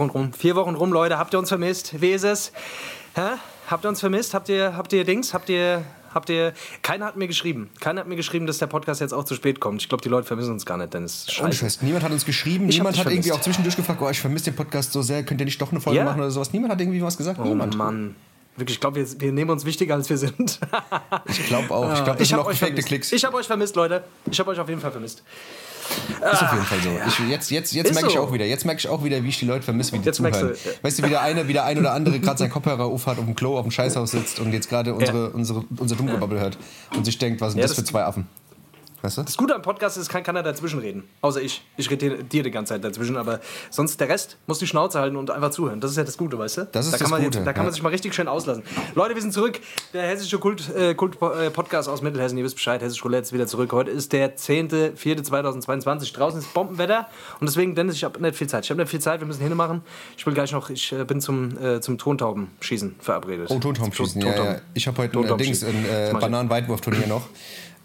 Vier Wochen rum. Vier Wochen rum, Leute. Habt ihr uns vermisst? Wie ist es? Hä? Habt ihr uns vermisst? Habt ihr, habt ihr Dings? Habt ihr, habt ihr. Keiner hat mir geschrieben. Keiner hat mir geschrieben, dass der Podcast jetzt auch zu spät kommt. Ich glaube, die Leute vermissen uns gar nicht, denn es ist Ohne scheiße. Scheiß. Niemand hat uns geschrieben, Ich niemand hat irgendwie vermisst. auch zwischendurch gefragt, oh, ich vermisse den Podcast so sehr, könnt ihr nicht doch eine Folge Ja. machen oder sowas. Niemand hat irgendwie was gesagt. Oh niemand. Mann. Wirklich, ich glaube, wir, wir nehmen uns wichtiger, als wir sind. Ich glaube auch. Ich glaube, das ich sind habe auch gefakte vermisst. Klicks. Ich habe euch vermisst, Leute. Ich habe euch auf jeden Fall vermisst. Ist auf jeden Fall so. Ich, jetzt jetzt, jetzt merke ich so. auch wieder. Jetzt merke ich auch wieder, wie ich die Leute vermisse, wie die Jetzt zuhören. du, ja. Weißt du, wie der eine, wie der ein oder andere gerade seinen Kopfhörer aufhat, auf dem Klo, auf dem Scheißhaus sitzt und jetzt gerade unsere, unsere, unser Dummgebabbel hört und sich denkt, was sind Ja, das, das- für zwei Affen? Weißt du? Das Gute am Podcast ist, kann keiner dazwischen reden. Außer ich. Ich rede dir, die ganze Zeit dazwischen, aber sonst der Rest muss die Schnauze halten und einfach zuhören. Das ist ja das Gute, weißt du? Das ist da kann das man Gute, Jetzt, da kann man ja. sich mal richtig schön auslassen. Leute, wir sind zurück. Der hessische Kult, äh, Kult äh, Podcast aus Mittelhessen. Ihr wisst Bescheid. Hessisch Roulette ist wieder zurück. Heute ist der 10.04.2022. Draußen ist Bombenwetter. Und deswegen, Dennis, ich habe nicht viel Zeit. Ich habe nicht viel Zeit. Wir müssen hinmachen. Ich will gleich noch, ich äh, bin zum, äh, zum Tontaubenschießen verabredet. Oh, Tontaubenschießen. Ja, ja. Ich habe heute ein äh, Dings, Tontaubenschießen. ein Das äh, mach ich. Bananenweitwurfturnier noch.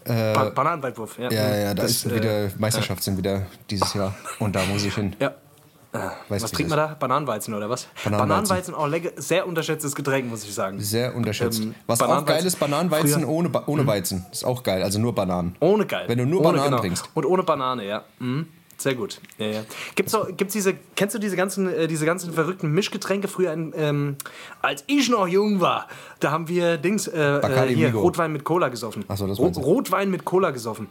Ba Bananenweitwurf. Ja, Ja, ja, da Das, ist äh, wieder Meisterschaft sind wieder dieses Jahr und da muss ich hin. Ja. Weißt Was trinkt man da? Bananenweizen oder was? Bananenweizen. auch lecker, sehr unterschätztes Getränk, muss ich sagen. Sehr unterschätzt. Ähm, Was auch Bananenweizen- geil ist, Bananenweizen Früher- Mhm. ohne, ba ohne Weizen. Ist auch geil, also nur Bananen. Ohne geil. Wenn du nur ohne, Bananen trinkst. Und ohne Banane, ja. Mhm. Sehr gut. Ja, ja. Gibt's auch, gibt's diese, kennst du diese ganzen, äh, diese ganzen verrückten Mischgetränke früher, in, ähm, als ich noch jung war, da haben wir Dings, äh, äh, hier, Migo. Rotwein mit Cola gesoffen. Ach so, das Ro meinst du. Rotwein mit Cola gesoffen.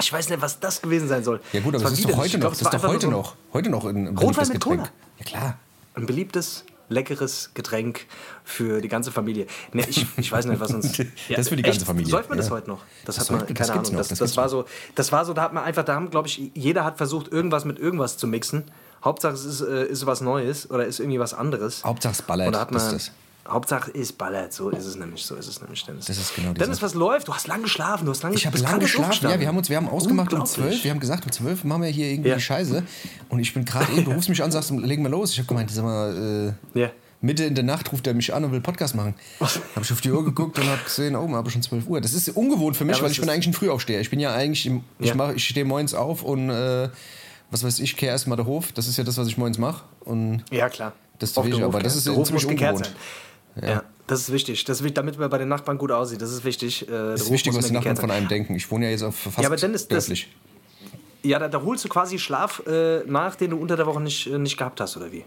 Ich weiß nicht, was das gewesen sein soll. Ja gut, aber das ist doch heute noch. Das ist doch heute noch. Heute noch ein Rotwein beliebtes mit Getränk. Cola? Ja klar. Ein beliebtes, leckeres Getränk für die ganze Familie. Ne, ich, ich weiß nicht, was uns. Das ist für die ganze Familie, Säuft man das ja. heute noch? Das, Das hat man, keine das Ahnung. noch, das, das das, war so, das war so, da hat man einfach, da haben, glaube ich, jeder hat versucht, irgendwas mit irgendwas zu mixen. Hauptsache, es ist, äh, ist was Neues oder ist irgendwie was anderes. Hauptsache es ballert, Oder hat das man, das. Hauptsache es ballert, so ist es nämlich, so ist es nämlich, Dennis. Das ist genau Dennis, was läuft? Du hast lange geschlafen, du hast lange Ich habe lange geschlafen. Ja, wir haben uns, wir haben ausgemacht um. 12. Wir haben gesagt, um 12 machen wir hier irgendwie Ja. die Scheiße. Und ich bin gerade eben, du rufst mich an, sagst, legen wir los. Ich habe gemeint, sag mal, äh, Ja. Mitte in der Nacht ruft er mich an und will Podcast machen. Habe ich auf die Uhr geguckt und habe gesehen, oh, aber schon 12 Uhr. Das ist ungewohnt für mich, Ja, weil ich bin eigentlich ein Frühaufsteher. Ich bin ja eigentlich, im, ich, Ja. mach, ich stehe morgens auf und äh, was weiß ich, kehre erstmal den Hof. Das ist ja das, was ich morgens mache. Ja, klar. Das wichtig, den aber das ist Der Hof ziemlich ungewohnt. sein. Ja. das ist wichtig. Das damit man bei den Nachbarn gut aussieht. Das ist wichtig. Äh, das ist wichtig, was die Nachbarn von einem denken. Ich wohne ja jetzt auf fast Ja, aber dann ist das-. Ja, da, da holst du quasi Schlaf äh, nach, den du unter der Woche nicht, äh, nicht gehabt hast, oder wie?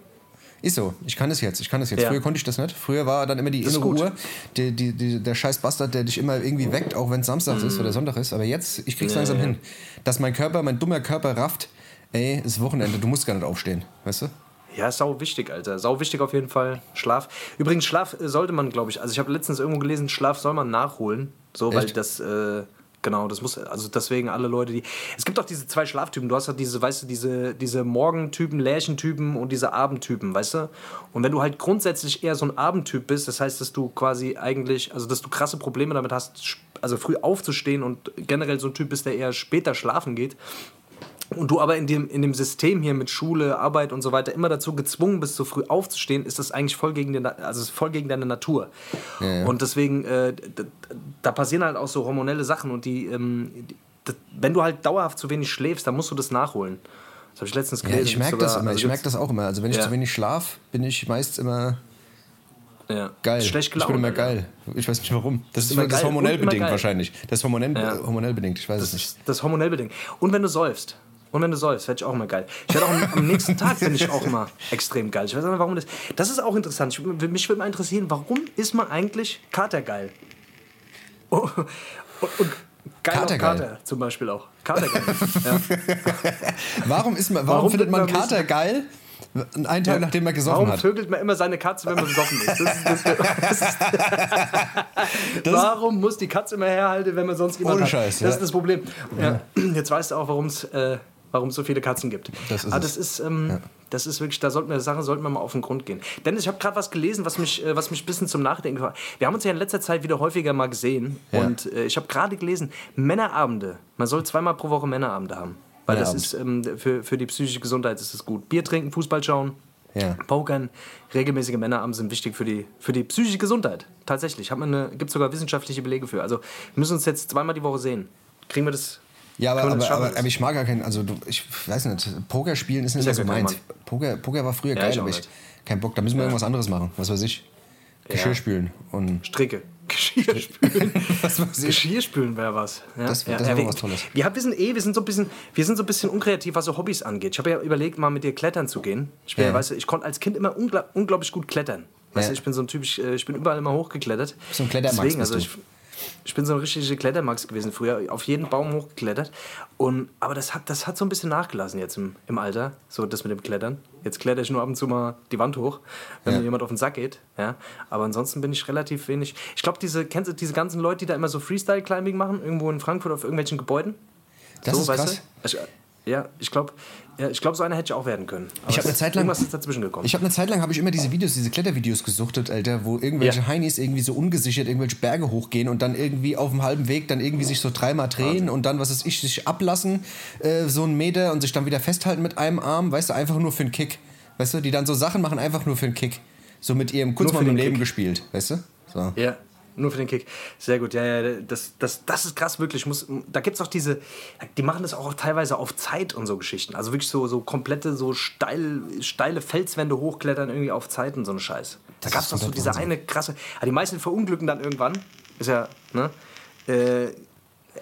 Ist so, ich kann es jetzt. Ich kann es jetzt. Ja. Früher konnte ich das nicht. Früher war dann immer die innere. Uhr, die, die, die, der scheiß Bastard, der dich immer irgendwie weckt, auch wenn es Samstag ist oder Sonntag ist. Aber jetzt, ich krieg's Ja, langsam ja. hin. Dass mein Körper, mein dummer Körper rafft, ey, ist Wochenende, du musst gar nicht aufstehen. Weißt du? Ja, ist sau wichtig, Alter. Sau wichtig auf jeden Fall. Schlaf. Übrigens, Schlaf sollte man, glaube ich, also ich habe letztens irgendwo gelesen, Schlaf soll man nachholen. So, weil Echt? das, äh, genau, das muss, also deswegen alle Leute, die. Es gibt auch diese zwei Schlaftypen. Du hast halt diese, weißt du, diese, diese Morgentypen, Lärchentypen und diese Abendtypen, weißt du? Und wenn du halt grundsätzlich eher so ein Abendtyp bist, das heißt, dass du quasi eigentlich, also dass du krasse Probleme damit hast, also früh aufzustehen und generell so ein Typ bist, der eher später schlafen geht, und du aber in dem, in dem System hier mit Schule, Arbeit und so weiter immer dazu gezwungen bist, so früh aufzustehen, ist das eigentlich voll gegen, den, also es voll gegen deine Natur. Und deswegen, äh, d- d- da passieren halt auch so hormonelle Sachen und die, ähm, die wenn du halt dauerhaft zu wenig schläfst, dann musst du das nachholen. Das habe ich letztens Ja, gelesen. ich merke das immer. also Ich merke gibt's- das auch immer. Also wenn ich Ja. zu wenig schlaf, bin ich meist immer Ja. geil. Schlecht ich bin gelaunt. immer geil. Ich weiß nicht warum. Das ist, immer das hormonell bedingt wahrscheinlich. Das ist hormonell, Ja. hormonell bedingt. Ich weiß es Das nicht. ist das ist hormonell bedingt. Und wenn du säufst. Und wenn du säufst, werde ich auch immer geil. Ich werde auch am, am nächsten Tag finde ich auch immer extrem geil. Ich weiß nicht, warum das. Das ist auch interessant. Ich, mich würde mal interessieren, warum ist man eigentlich katergeil? Oh, und, und geil Katergeil. Kater zum Beispiel auch. Katergeil. ja. Warum, ist man, warum, Warum findet man Kater geil? Einen Tag, nachdem man gesoffen Warum hat. vögelt man immer seine Katze, wenn man besoffen ist? Das ist, das, das ist warum muss die Katze immer herhalten, wenn man sonst jemand Ohne hat? Scheiß, Das ja. ist das Problem. Ja. Jetzt weißt du auch, warum es äh, warum es so viele Katzen gibt. Das ist Aber das ist, ähm, das ist wirklich, da sollten wir, Sache sollten wir mal auf den Grund gehen. Dennis, ich habe gerade was gelesen, was mich, äh, was mich ein bisschen zum Nachdenken hat. Wir haben uns ja in letzter Zeit wieder häufiger mal gesehen Ja. und äh, ich habe gerade gelesen, Männerabende. Man soll zweimal pro Woche Männerabende haben. Weil das Männerabend. ist ähm, für, für die psychische Gesundheit ist es gut. Bier trinken, Fußball schauen, Ja. Pokern, regelmäßige Männerabende sind wichtig für die, für die psychische Gesundheit. Tatsächlich. Gibt es sogar wissenschaftliche Belege für. Also wir müssen uns jetzt zweimal die Woche sehen. Kriegen wir das, Ja, aber, aber, aber, aber ich mag gar keinen, also ich weiß nicht, Poker spielen ist nicht ja mehr so meins. Poker, Poker war früher Ja, geil, ich aber ich nicht. kein Bock, da müssen wir irgendwas anderes machen, was weiß ich. Geschirr spülen und Stricke. Geschirr spülen. was weiß ich. Geschirr spülen wäre was. Ja, Das ja, das ja, mal was Tolles. Wir, wir sind eh, wir sind so ein bisschen, wir sind so ein bisschen unkreativ, was so Hobbys angeht. Ich habe ja überlegt, mal mit dir klettern zu gehen. Ich bin, Ja. ja. weißt du, ich konnte als Kind immer ungla unglaublich gut klettern. Weißt Ja. du, ich bin so ein Typ, ich, äh, ich bin überall immer hochgeklettert. So ein Klettermax Deswegen, bist also du. Ich, bin so ein richtiger Klettermax gewesen früher, auf jeden Baum hochgeklettert. Und, aber das hat, das hat so ein bisschen nachgelassen jetzt im, im Alter, so das mit dem Klettern. Jetzt kletter ich nur ab und zu mal die Wand hoch, wenn Ja. mir jemand auf den Sack geht. Ja. Aber ansonsten bin ich relativ wenig. Ich glaube, diese, kennst du diese ganzen Leute, die da immer so Freestyle-Climbing machen, irgendwo in Frankfurt auf irgendwelchen Gebäuden? Das so, ist weißt krass. Du? Ja, ich glaube, ja, ich glaub, so einer hätte ich auch werden können. Aber Ich hab es eine Zeit lang- Irgendwas ist dazwischen gekommen. Ich habe eine Zeit lang habe ich immer diese Videos, diese Klettervideos gesuchtet, Alter, wo irgendwelche Ja. Heinis irgendwie so ungesichert irgendwelche Berge hochgehen und dann irgendwie auf dem halben Weg dann irgendwie sich so dreimal drehen und dann was ist ich sich ablassen äh, so einen Meter und sich dann wieder festhalten mit einem Arm, weißt du, einfach nur für einen Kick, weißt du, die dann so Sachen machen einfach nur für einen Kick, so mit ihrem kurz Nur mal für im den Leben Kick. gespielt, weißt du? So. Ja, nur für den Kick. Sehr gut, ja, ja, das, das, das ist krass, wirklich. Muss, da gibt es auch diese, die machen das auch teilweise auf Zeit und so Geschichten. Also wirklich so, so komplette, so steil, steile Felswände hochklettern irgendwie auf Zeit und so eine Scheiß. Da gab es doch so diese Wahnsinn. eine krasse, die meisten verunglücken dann irgendwann. Ist ja, ne? Äh,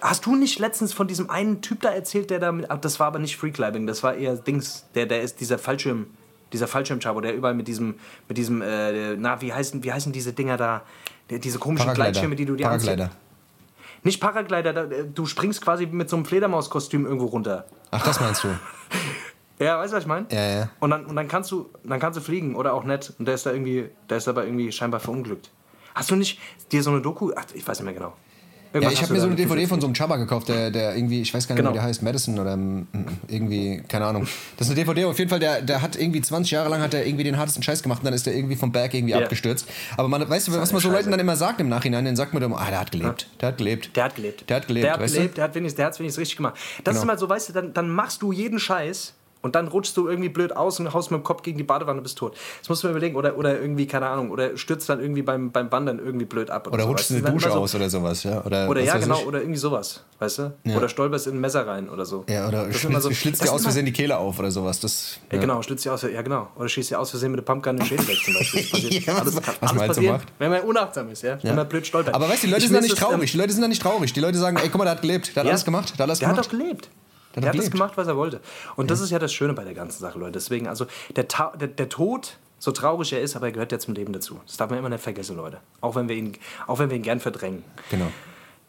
Hast du nicht letztens von diesem einen Typ da erzählt, der da mit, ah, das war aber nicht Freeclimbing, das war eher Dings, der, der ist dieser Fallschirm, dieser Fallschirmschabo, der überall mit diesem, mit diesem, äh, na, wie heißen, wie heißen diese Dinger da, diese komischen. Gleitschirme, die du dir Paraglider. anziehst? Nicht Paraglider, da, äh, du springst quasi mit so einem Fledermauskostüm irgendwo runter. Ach, das meinst du? Ja, weißt du, was ich meine? Ja, ja. Und dann, und dann kannst du, dann kannst du fliegen oder auch nicht. Und der ist da irgendwie, der ist aber irgendwie scheinbar verunglückt. Hast du nicht dir so eine Doku, ach, ich weiß nicht mehr genau. Ja, ich habe mir so eine DVD von so einem Chaba gekauft, der, der irgendwie, ich weiß gar nicht, Genau. wie der heißt, Madison oder mm, irgendwie, keine Ahnung. Das ist eine DVD, auf jeden Fall, der, der hat irgendwie 20 Jahre lang hat er irgendwie den hartesten Scheiß gemacht und dann ist er irgendwie vom Berg irgendwie Ja. abgestürzt. Aber man, weißt du, was man so. Leuten dann immer sagt im Nachhinein, dann sagt man dann, ah, der hat gelebt, der hat gelebt. Der hat gelebt. Der hat gelebt, Der hat gelebt, der hat wenigstens, der hat's wenigstens richtig gemacht. Das Genau. ist mal so, weißt du, dann, dann machst du jeden Scheiß und dann rutschst du irgendwie blöd aus und haust mit dem Kopf gegen die Badewanne und bist tot. Das musst du mir überlegen. Oder, oder irgendwie, keine Ahnung, oder stürzt dann irgendwie beim, beim Wandern irgendwie blöd ab. Oder so, rutscht weißt in du? eine Dusche so- aus oder sowas, ja. Oder, Oder ja, genau, ich. oder irgendwie sowas, weißt du? Oder stolperst in ein Messer rein oder so. Ja, oder schlitzt, so- schlitzt dir aus Versehen die Kehle auf oder sowas. Das, Ja, genau, schlitzt dir aus, ja genau. Oder schießt dir aus Versehen mit der Pumpgun den Schädel weg zum Beispiel. Das passiert. Ja, was- alles was man alles so passieren, macht. wenn man unachtsam ist, ja? Wenn man blöd stolpert. Aber weißt du, die Leute Ich sind da nicht ähm, traurig. Die Leute sind da nicht traurig. Die Leute sagen, ey, guck mal, der hat gelebt. Der hat Ja. alles gemacht. Der hat alles Der gemacht. hat doch gelebt. Der Der, hat das gemacht, was er wollte. Und das ist ja das Schöne bei der ganzen Sache, Leute. Deswegen, also der, Ta der, der Tod, so traurig er ist, aber er gehört ja zum Leben dazu. Das darf man immer nicht vergessen, Leute. Auch wenn wir ihn, auch wenn wir ihn gern verdrängen. Genau.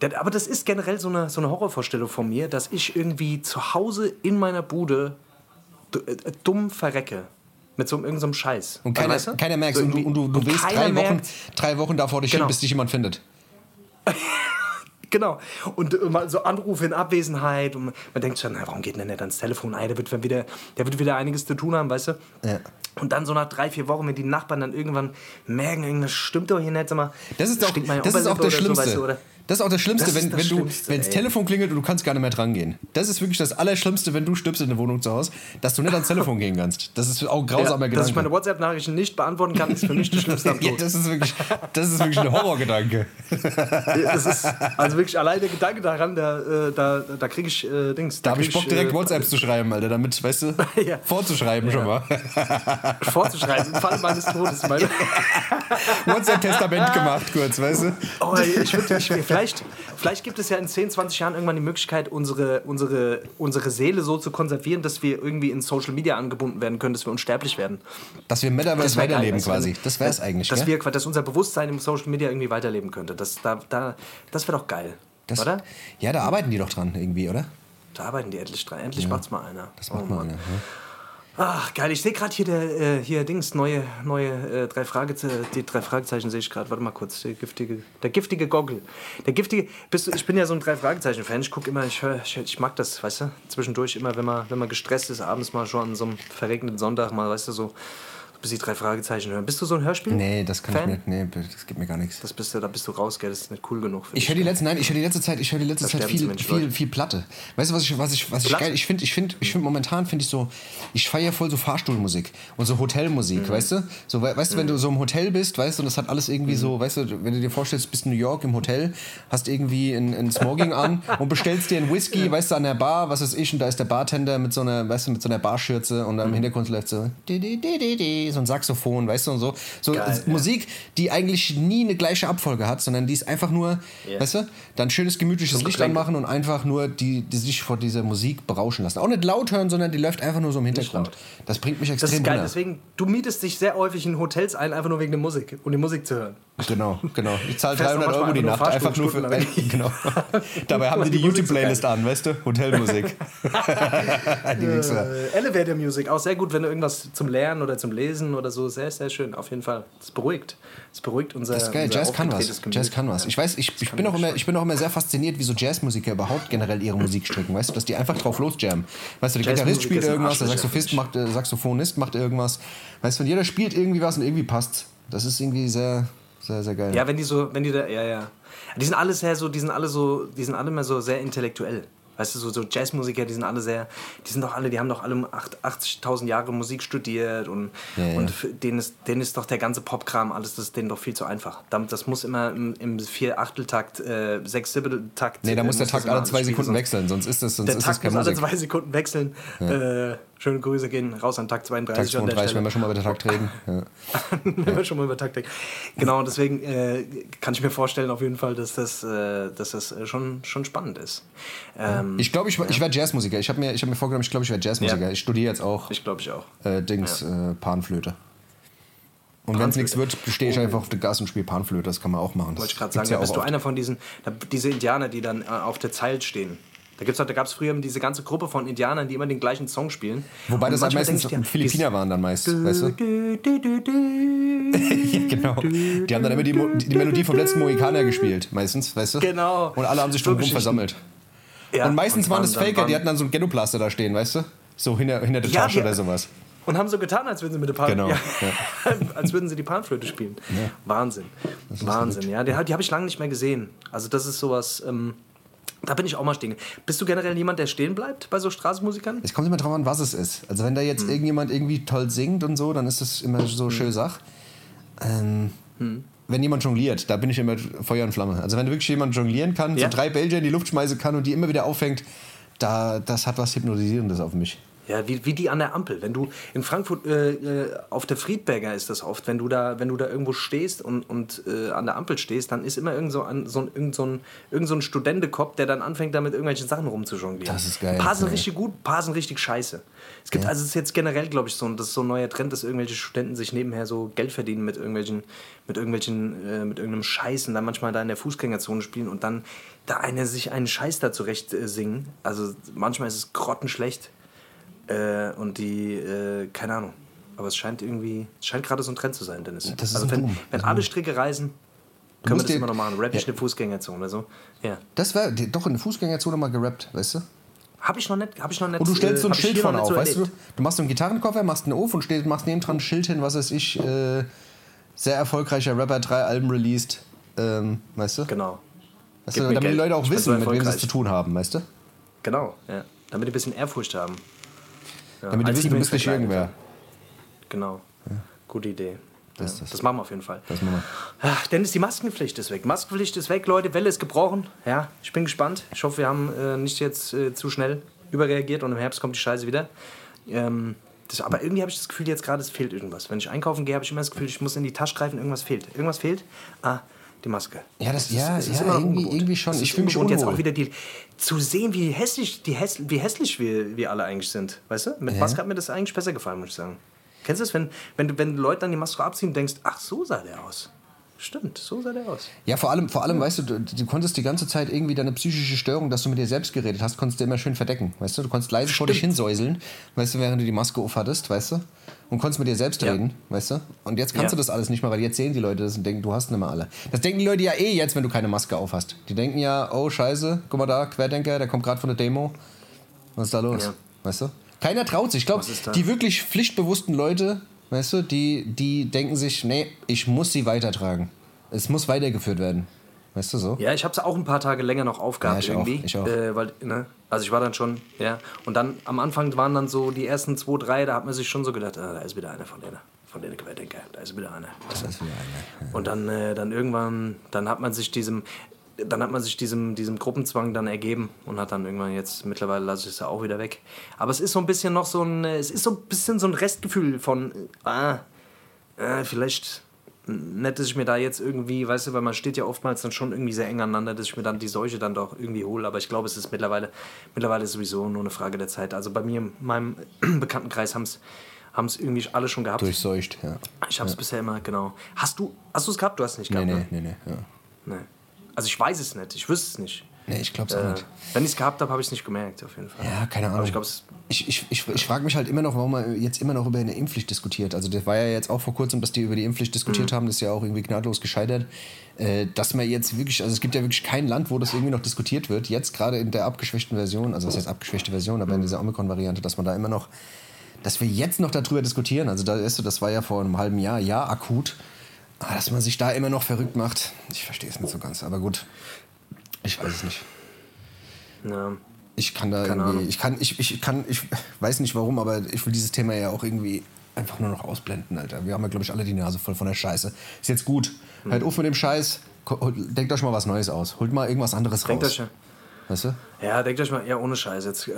Der, aber das ist generell so eine, so eine Horrorvorstellung von mir, dass ich irgendwie zu Hause in meiner Bude äh, dumm verrecke. Mit so einem- irgendeinem so Scheiß. Und keiner, Also, weißt du? keiner merkt So und du, und du, du und drei Wochen, drei Wochen da vor dich hin, Genau. bis dich jemand findet. Genau. Und äh, mal so Anrufe in Abwesenheit. Und man denkt schon, na, warum geht denn der nicht ans Telefon? Ey, der, wird wieder, der wird wieder einiges zu tun haben, weißt du? Ja. Und dann so nach drei, vier Wochen, wenn die Nachbarn dann irgendwann merken, irgendwas stimmt doch hier nicht, sag mal, Das ist, meine das ist auch das oder so, Schlimmste. weißt du, oder? Das ist auch das Schlimmste, Das wenn, das wenn du, Schlimmste, wenn das ey. Telefon klingelt und du kannst gar nicht mehr dran gehen. Das ist wirklich das Allerschlimmste, wenn du stirbst in der Wohnung zu Hause, dass du nicht ans Telefon gehen kannst. Das ist auch ein grausamer Ja, dass ich meine Gedanke. WhatsApp-Nachrichten nicht beantworten kann, ist für mich das Schlimmste am Ja, das ist wirklich, das ist wirklich ein Horrorgedanke. Das ist, also wirklich allein der Gedanke daran, da, äh, da, da kriege ich äh, Dings. Da habe krieg ich Bock, direkt äh, WhatsApps zu schreiben, Alter, damit, weißt du, Ja. vorzuschreiben schon mal. vorzuschreiben, im Falle meines Todes. Meine, WhatsApp-Testament gemacht, kurz, weißt du? Oh, ich würd, ich, vielleicht, vielleicht gibt es ja in 10, 20 Jahren irgendwann die Möglichkeit, unsere, unsere, unsere Seele so zu konservieren, dass wir irgendwie in Social Media angebunden werden können, dass wir unsterblich werden. Dass wir Metaverse geil, weiterleben quasi. Das wäre es eigentlich, dass, gell? wir, dass unser Bewusstsein im Social Media irgendwie weiterleben könnte. Das, da, da, das wäre doch geil. Das, oder? Ja, da arbeiten die doch dran irgendwie, oder? Da arbeiten die endlich dran. Endlich macht's mal einer. Das macht Oh, man. Mann. Ja. Ach, geil. Ich sehe gerade hier, der, äh, hier Dings, neue, neue äh, drei Fragezeichen, die drei Fragezeichen sehe ich gerade. Warte mal kurz. Der giftige, der giftige Goggle. Der giftige, bist du, ich bin ja so ein drei Fragezeichen-Fan. Ich gucke immer, ich, hör, ich, ich mag das, weißt du? Zwischendurch immer, wenn man, wenn man gestresst ist, abends mal schon an so einem verregneten Sonntag mal, weißt du, so bis die drei Fragezeichen hören. Bist du so ein Hörspiel? Nee, das kann Fan? ich nicht. Nee, das gibt mir gar nichts. Das bist du, da bist du raus, gell? Das ist nicht cool genug. Ich höre die letzte, nein, ich höre die letzte Zeit, ich höre die letzte Da Zeit viel, viel, viel Platte. Weißt du, was ich, was ich, was ich geil, ich finde, ich finde, ich finde momentan finde ich so, ich feiere voll so Fahrstuhlmusik und so Hotelmusik, Mhm. weißt du? So, we- weißt du, wenn du so im Hotel bist, weißt du, und das hat alles irgendwie Mhm. so, weißt du, wenn du dir vorstellst, du bist in New York im Hotel, hast irgendwie ein, ein Smoking an und bestellst dir einen Whisky, weißt du, an der Bar, was weiß ich, und da ist der Bartender mit so einer, weißt du, mit so einer Barschürze und Mhm. im Hintergrund läuft so, di, di, di, di, di, so ein Saxophon, weißt du, und so. So Geil, ja. Musik, die eigentlich nie eine gleiche Abfolge hat, sondern die ist einfach nur, Ja. weißt du, dann schönes gemütliches So Licht anmachen und einfach nur die, die sich vor dieser Musik berauschen lassen. Auch nicht laut hören, sondern die läuft einfach nur so im Hintergrund. Das bringt mich Das extrem ist geil, runter. deswegen, du mietest dich sehr häufig in Hotels ein, einfach nur wegen der Musik und die Musik zu hören. Genau, genau. Ich zahle Fährst 300 auch Euro die Nacht, einfach nur für. Fahrstunde genau. Dabei haben sie die Die so YouTube-Playlist an, weißt du? Hotelmusik. die Wichser. Äh, Elevator Music, auch sehr gut, wenn du irgendwas zum Lernen oder zum Lesen oder so, sehr, sehr schön, auf jeden Fall. Das beruhigt. Das beruhigt unser Das ist geil, Jazz kann was. Gemüt. Jazz kann was. Ich weiß, ich, ich, bin auch immer, ich bin auch immer sehr fasziniert, wie so Jazzmusiker überhaupt generell ihre Musik stricken. Weißt du, dass die einfach drauf losjammen. Weißt du, der Gitarrist spielt irgendwas, der Saxophist macht, der Saxophonist macht irgendwas. Weißt du, jeder spielt irgendwie was und irgendwie passt. Das ist irgendwie sehr, sehr, sehr geil. Ja, wenn die so, wenn die da, ja, ja. Die sind alle sehr so, die sind alle so, die sind alle mehr so sehr intellektuell. Weißt du, so, so Jazzmusiker, die sind alle sehr, die sind doch alle, die haben doch alle acht- 80.000 Jahre Musik studiert und, Ja, ja. und denen, ist, denen ist doch der ganze Popkram, alles, das ist denen doch viel zu einfach. Damit- Das muss immer im, im Vier-Achteltakt, äh, Sechs-Siebtel-Takt. nee, da äh, muss der das Takt alle zwei Sekunden wechseln, sonst ist das, sonst Der ist das Takt keine muss alle Musik. zwei Sekunden wechseln. Äh, schöne Grüße gehen raus an Takt 32. Takt an der 32, wenn wir schon mal über den Takt reden. Ja. wenn wir schon mal über Taktik. Genau, deswegen äh, kann ich mir vorstellen, auf jeden Fall, dass das, äh, dass das äh, schon, schon spannend ist. Ähm, Ich glaube, ich, ich werde Jazzmusiker. Ich habe mir, ich hab mir vorgenommen, ich glaube, ich werde Jazzmusiker. Ja. Ich studiere jetzt auch ich glaube ich auch. äh, Dings, äh, Panflöte. Und wenn es nichts wird, stehe ich einfach auf der Gas und spiele Panflöte. Das kann man auch machen. Das Oh. Wollte ich gerade sagen, da bist du einer von diesen, da, diese Indianer, die dann äh, auf der Zeil stehen. Da, gibt's, halt- da gab es früher diese ganze Gruppe von Indianern, die immer den gleichen Song spielen. Wobei Und das halt meistens ich, Philippiner waren dann meist, weißt du? du? Ja, genau. Die haben dann immer die, Mo- die Melodie vom letzten Mohikaner gespielt, meistens, weißt du? Genau. Und alle haben sich drumherum versammelt. Ja, und meistens waren es Faker, die hatten dann so ein Ghetto-Plaster da stehen, weißt du? So hinter, hinter der Ja, Tasche oder sowas. Und haben so getan, als würden sie mit der Pan Genau, ja. als würden sie die Panflöte spielen. Wahnsinn. Wahnsinn, ja. Die, die habe ich lange nicht mehr gesehen. Also das ist sowas, ähm, da bin ich auch mal stehen. Bist du generell jemand, der stehen bleibt bei so Straßenmusikern? Es kommt immer drauf an, was es ist. Also wenn da jetzt Hm. irgendjemand irgendwie toll singt und so, dann ist das immer so schön Sach. Ähm, Hm. Wenn jemand jongliert, da bin ich immer Feuer und Flamme. Also wenn wirklich jemand jonglieren kann, Ja. so drei Bällchen in die Luft schmeißen kann und die immer wieder auffängt, da, das hat was Hypnotisierendes auf mich. Ja, wie, wie die an der Ampel. Wenn du in Frankfurt äh, äh, auf der Friedberger ist das oft, wenn du da, wenn du da irgendwo stehst und, und äh, an der Ampel stehst, dann ist immer irgend so ein, so ein, irgend so ein, irgend so ein Studentenkopf, der dann anfängt, da mit irgendwelchen Sachen rumzujonglieren. Das ist geil, Ein paar sind ja. richtig gut, ein paar sind richtig scheiße. Es gibt, also es ist jetzt generell, glaube ich, so, ein- das ist so ein neuer Trend, dass irgendwelche Studenten sich nebenher so Geld verdienen mit irgendwelchen, mit irgendwelchen, äh, mit irgendeinem Scheiß und dann manchmal da in der Fußgängerzone spielen und dann da eine sich einen Scheiß da zurecht äh, singen. Also manchmal ist es grottenschlecht. Äh, und die, äh, keine Ahnung. Aber es scheint irgendwie, es scheint gerade so ein Trend zu sein, Dennis. Das also wenn, wenn alle Stricke reisen, können wir das dir- immer noch machen. Rap ich Ja. eine Fußgängerzone oder so. Ja. Das war doch in der Fußgängerzone mal gerappt, weißt du? Habe ich noch nicht, habe ich noch nicht. Und du stellst so äh, ein hab ich Schild vorne auf, so weißt du? erlebt. Du machst so einen Gitarrenkoffer, machst einen Ofen und stehst, machst neben dran ein Schild hin, was weiß ich, äh, sehr erfolgreicher Rapper, drei Alben released, ähm, weißt du? Genau. Weißt du damit die Geld. Leute auch Ich wissen, so mit wem sie es zu tun haben, weißt du? Genau, ja. Damit die ein bisschen Ehrfurcht haben. Ja, Damit die wissen, du bist nicht irgendwer. Genau. Gute Idee. Das ja, ist das machen wir auf jeden Fall. Das machen wir. Ach, Dennis, die Maskenpflicht ist weg. Maskenpflicht ist weg, Leute. Welle ist gebrochen. Ja, ich bin gespannt. Ich hoffe, wir haben äh, nicht jetzt äh, zu schnell überreagiert und im Herbst kommt die Scheiße wieder. Ähm, das, aber irgendwie habe ich das Gefühl, jetzt gerade es fehlt irgendwas. Wenn ich einkaufen gehe, habe ich immer das Gefühl, ich muss in die Tasche greifen, irgendwas fehlt. Irgendwas fehlt. Ah, die Maske. Ja, das- ist- ja, es ist ja, irgendwie- ungewohnt. irgendwie schon. Ich ist fühl mich ungewohnt, jetzt unwohl. auch wieder die zu sehen, wie hässlich, die häss, wie hässlich wir, wir alle eigentlich sind. Weißt du? Mit Maske hat mir das eigentlich besser gefallen, muss ich sagen. Kennst du das, wenn, wenn, du, wenn Leute dann die Maske abziehen und denkst, ach, so sah der aus. Stimmt, so sah der aus. Ja, vor allem, vor allem, weißt du, du, du konntest die ganze Zeit irgendwie deine psychische Störung, dass du mit dir selbst geredet hast, konntest du immer schön verdecken, weißt du? Du konntest leise vor dich hinsäuseln, weißt du, während du die Maske aufhattest, weißt du? Und konntest mit dir selbst Ja. reden, weißt du? Und jetzt kannst Ja. du das alles nicht mehr, weil jetzt sehen die Leute das und denken, du hast nicht mehr alle. Das denken die Leute ja eh jetzt, wenn du keine Maske aufhast. Die denken ja, oh scheiße, guck mal da, Querdenker, der kommt gerade von der Demo. Was ist da los? Ja. Weißt du? Keiner traut sich. Ich glaube, die wirklich pflichtbewussten Leute weißt du, die, die denken sich, nee, ich muss sie weitertragen. Es muss weitergeführt werden. Weißt du so? Ja, ich habe es auch ein paar Tage länger noch aufgehabt Ja, ich auch, irgendwie. ich auch. Äh, weil, ne? Also ich war dann schon, ja. Und dann am Anfang waren dann so die ersten zwei, drei, da hat man sich schon so gedacht, ah, da ist wieder einer von denen. Von denen Querdenker, da ist wieder einer. Das ist wieder eine. Und dann, äh, dann irgendwann, dann hat man sich diesem, dann hat man sich diesem, diesem Gruppenzwang dann ergeben und hat dann irgendwann jetzt, mittlerweile lasse ich es ja auch wieder weg. Aber es ist so ein bisschen noch so ein, es ist so ein bisschen so ein Restgefühl von, ah, äh, vielleicht nett, dass ich mir da jetzt irgendwie, weißt du, weil man steht ja oftmals dann schon irgendwie sehr eng aneinander, dass ich mir dann die Seuche dann doch irgendwie hole. Aber ich glaube, es ist mittlerweile, mittlerweile ist sowieso nur eine Frage der Zeit. Also bei mir, in meinem Bekanntenkreis haben es haben es irgendwie alle schon gehabt. Durchseucht, ja. Ich habe es bisher immer, genau. Hast du es gehabt? Du hast es nicht Nee, gehabt, nee, ne? nee, nee. Ja. Nee. Also ich weiß es nicht, ich wüsste es nicht. Nee, ich glaub's auch Äh, nicht. wenn ich es gehabt habe, habe ich es nicht gemerkt, auf jeden Fall. Ja, keine Ahnung. Aber ich glaube, es Ich, ich, ich, ich frage mich halt immer noch, warum man jetzt immer noch über eine Impfpflicht diskutiert. Also das war ja jetzt auch vor kurzem, dass die über die Impfpflicht diskutiert haben, das ist ja auch irgendwie gnadlos gescheitert. Äh, dass man jetzt wirklich, also es gibt ja wirklich kein Land, wo das irgendwie noch diskutiert wird. Jetzt gerade in der abgeschwächten Version, also was heißt abgeschwächte Version, aber in dieser Omikron-Variante, dass man da immer noch, dass wir jetzt noch darüber diskutieren. Also da ist das war ja vor einem halben Jahr, ja, akut. Aber dass man sich da immer noch verrückt macht, ich verstehe es nicht so ganz. Aber gut, ich weiß es nicht. ja. Ich kann da Keine irgendwie, Ahnung. ich kann, ich, ich kann, ich weiß nicht warum, aber ich will dieses Thema ja auch irgendwie einfach nur noch ausblenden, Alter. Wir haben ja, glaube ich, alle die Nase voll von der Scheiße. Ist jetzt gut. Hm. Halt auf mit dem Scheiß. Denkt euch mal was Neues aus. Holt mal irgendwas anderes Denkt raus. euch. Weißt du? Ja, denkt euch mal, ja, ohne Scheiß. Jetzt, äh,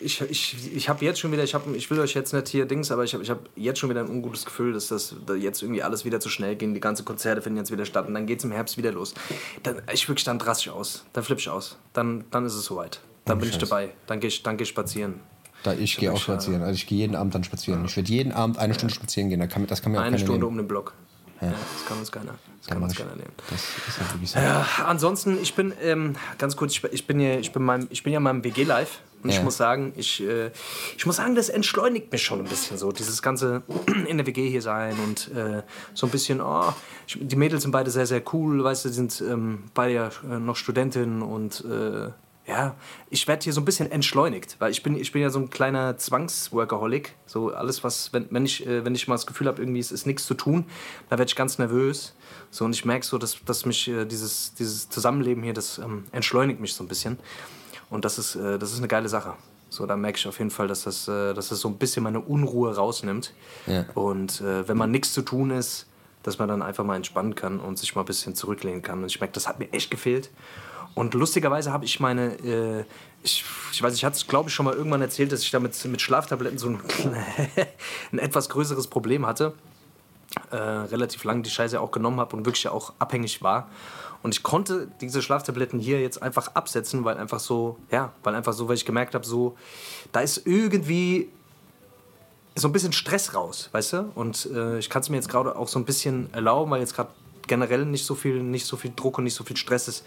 ich ich, ich habe jetzt schon wieder, ich, hab, ich will euch jetzt nicht hier Dings, aber ich habe ich hab jetzt schon wieder ein ungutes Gefühl, dass das da jetzt irgendwie alles wieder zu schnell ging. Die ganzen Konzerte finden jetzt wieder statt und dann geht es im Herbst wieder los. Dann, ich wirklich, dann drastisch aus. Dann flippe ich aus. Dann, dann ist es soweit. Dann Ohne bin ich Scheiß. dabei. Dann gehe ich, dann geh ich spazieren. Da ich gehe auch ich, äh, spazieren. Also ich gehe jeden Abend dann spazieren. Ich werde jeden Abend eine Stunde spazieren gehen. Kann, das kann mir auch Eine Stunde nehmen. um den Block. Ja. das kann uns keiner. Das kann uns keiner nehmen. Ja, ansonsten, ich bin, ähm, ganz kurz, ich, bin- ich, bin, ja, ich, bin meinem, ich bin ja in meinem WG-Live und ich muss sagen, ich, äh, ich muss sagen, das entschleunigt mich schon ein bisschen so, dieses ganze in der WG hier sein und äh, so ein bisschen, oh, ich, die Mädels sind beide sehr, sehr cool, weißt du, die sind ähm, beide ja äh, noch Studentinnen und äh, ja, ich werde hier so ein bisschen entschleunigt, weil ich bin, ich bin ja so ein kleiner Zwangsworkaholic. So alles, was, wenn, wenn, ich, äh, wenn ich mal das Gefühl habe, irgendwie es ist nichts zu tun, da werde ich ganz nervös. So, und ich merke so, dass, dass mich äh, dieses, dieses Zusammenleben hier, das ähm, entschleunigt mich so ein bisschen. Und das ist, äh, das ist eine geile Sache. So, da merke ich auf jeden Fall, dass das, äh, dass das so ein bisschen meine Unruhe rausnimmt. Ja. Und äh, wenn man nichts zu tun ist, dass man dann einfach mal entspannen kann und sich mal ein bisschen zurücklehnen kann. Und ich merke, das hat mir echt gefehlt. Und lustigerweise habe ich meine, äh, ich, ich weiß, ich hatte es, glaube ich, schon mal irgendwann erzählt, dass ich damit mit Schlaftabletten so ein, ein etwas größeres Problem hatte. Äh, relativ lange die Scheiße auch genommen habe und wirklich auch abhängig war. Und ich konnte diese Schlaftabletten hier jetzt einfach absetzen, weil einfach so, ja, weil einfach so, weil ich gemerkt habe, so, da ist irgendwie so ein bisschen Stress raus, weißt du? Und äh, ich kann es mir jetzt gerade auch so ein bisschen erlauben, weil jetzt gerade generell nicht so viel, nicht so viel Druck und nicht so viel Stress ist,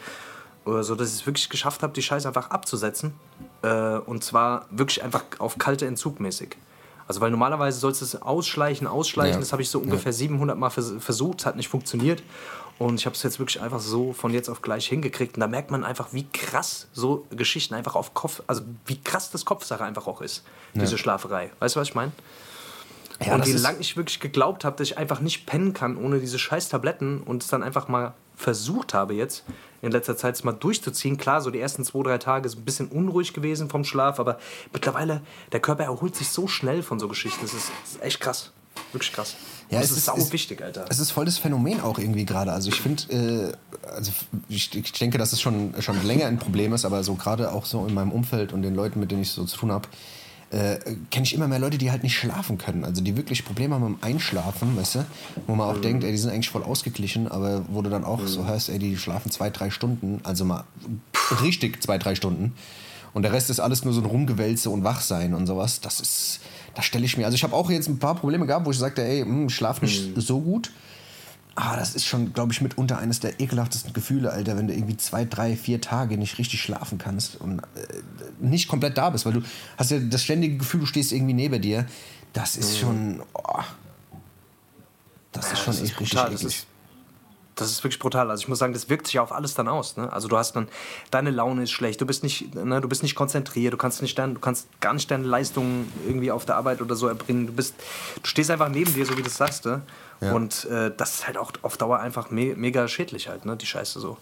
äh, so dass ich es wirklich geschafft habe, die Scheiße einfach abzusetzen. Äh, und zwar wirklich einfach auf kalte Entzug mäßig. Also weil normalerweise sollst du es ausschleichen, ausschleichen. Ja. Das habe ich so ungefähr 700 Mal vers versucht, hat nicht funktioniert. Und ich habe es jetzt wirklich einfach so von jetzt auf gleich hingekriegt. Und da merkt man einfach, wie krass so Geschichten einfach auf Kopf, also wie krass das Kopfsache einfach auch ist, diese Schlaferei. Weißt du, was ich meine? Ja, und wie lange ich wirklich geglaubt habe, dass ich einfach nicht pennen kann ohne diese scheiß Tabletten und es dann einfach mal versucht habe jetzt in letzter Zeit es mal durchzuziehen. Klar, so die ersten zwei, drei Tage ist ein bisschen unruhig gewesen vom Schlaf, aber mittlerweile, der Körper erholt sich so schnell von so Geschichten. Das ist, das ist echt krass. Wirklich krass. Ja, das es ist ist- auch es- wichtig, Alter. Es ist voll das Phänomen auch irgendwie gerade. Also ich finde, äh, also ich, ich denke, dass es schon, schon länger ein Problem ist, aber so gerade auch so in meinem Umfeld und den Leuten, mit denen ich so zu tun habe, äh, kenne ich immer mehr Leute, die halt nicht schlafen können. Also die wirklich Probleme haben mit dem Einschlafen, weißt du? Wo man auch denkt, ey, die sind eigentlich voll ausgeglichen, aber wo du dann auch so hörst, ey, die schlafen zwei, drei Stunden, also mal richtig zwei, drei Stunden. Und der Rest ist alles nur so ein Rumgewälze und Wachsein und sowas. Das ist, das stelle ich mir. Also ich habe auch jetzt ein paar Probleme gehabt, wo ich sagte, ey, hm, ich schlaf nicht so gut. Ah, das ist schon, glaube ich, mitunter eines der ekelhaftesten Gefühle, Alter, wenn du irgendwie zwei, drei, vier Tage nicht richtig schlafen kannst und äh, nicht komplett da bist, weil du hast ja das ständige Gefühl, du stehst irgendwie neben dir. Das ist schon, oh, das ist schon das echt ist richtig brutal. Das eklig. ist, das ist wirklich brutal. Also ich muss sagen, das wirkt sich auf alles dann aus. Ne? Also du hast dann, deine Laune ist schlecht, du bist nicht, ne, du bist nicht konzentriert, du kannst nicht dein, du kannst gar nicht deine Leistungen irgendwie auf der Arbeit oder so erbringen. Du bist, du stehst einfach neben dir, so wie du sagst. Ne? Ja. Und äh, das ist halt auch auf Dauer einfach me mega schädlich halt, ne? Die Scheiße so.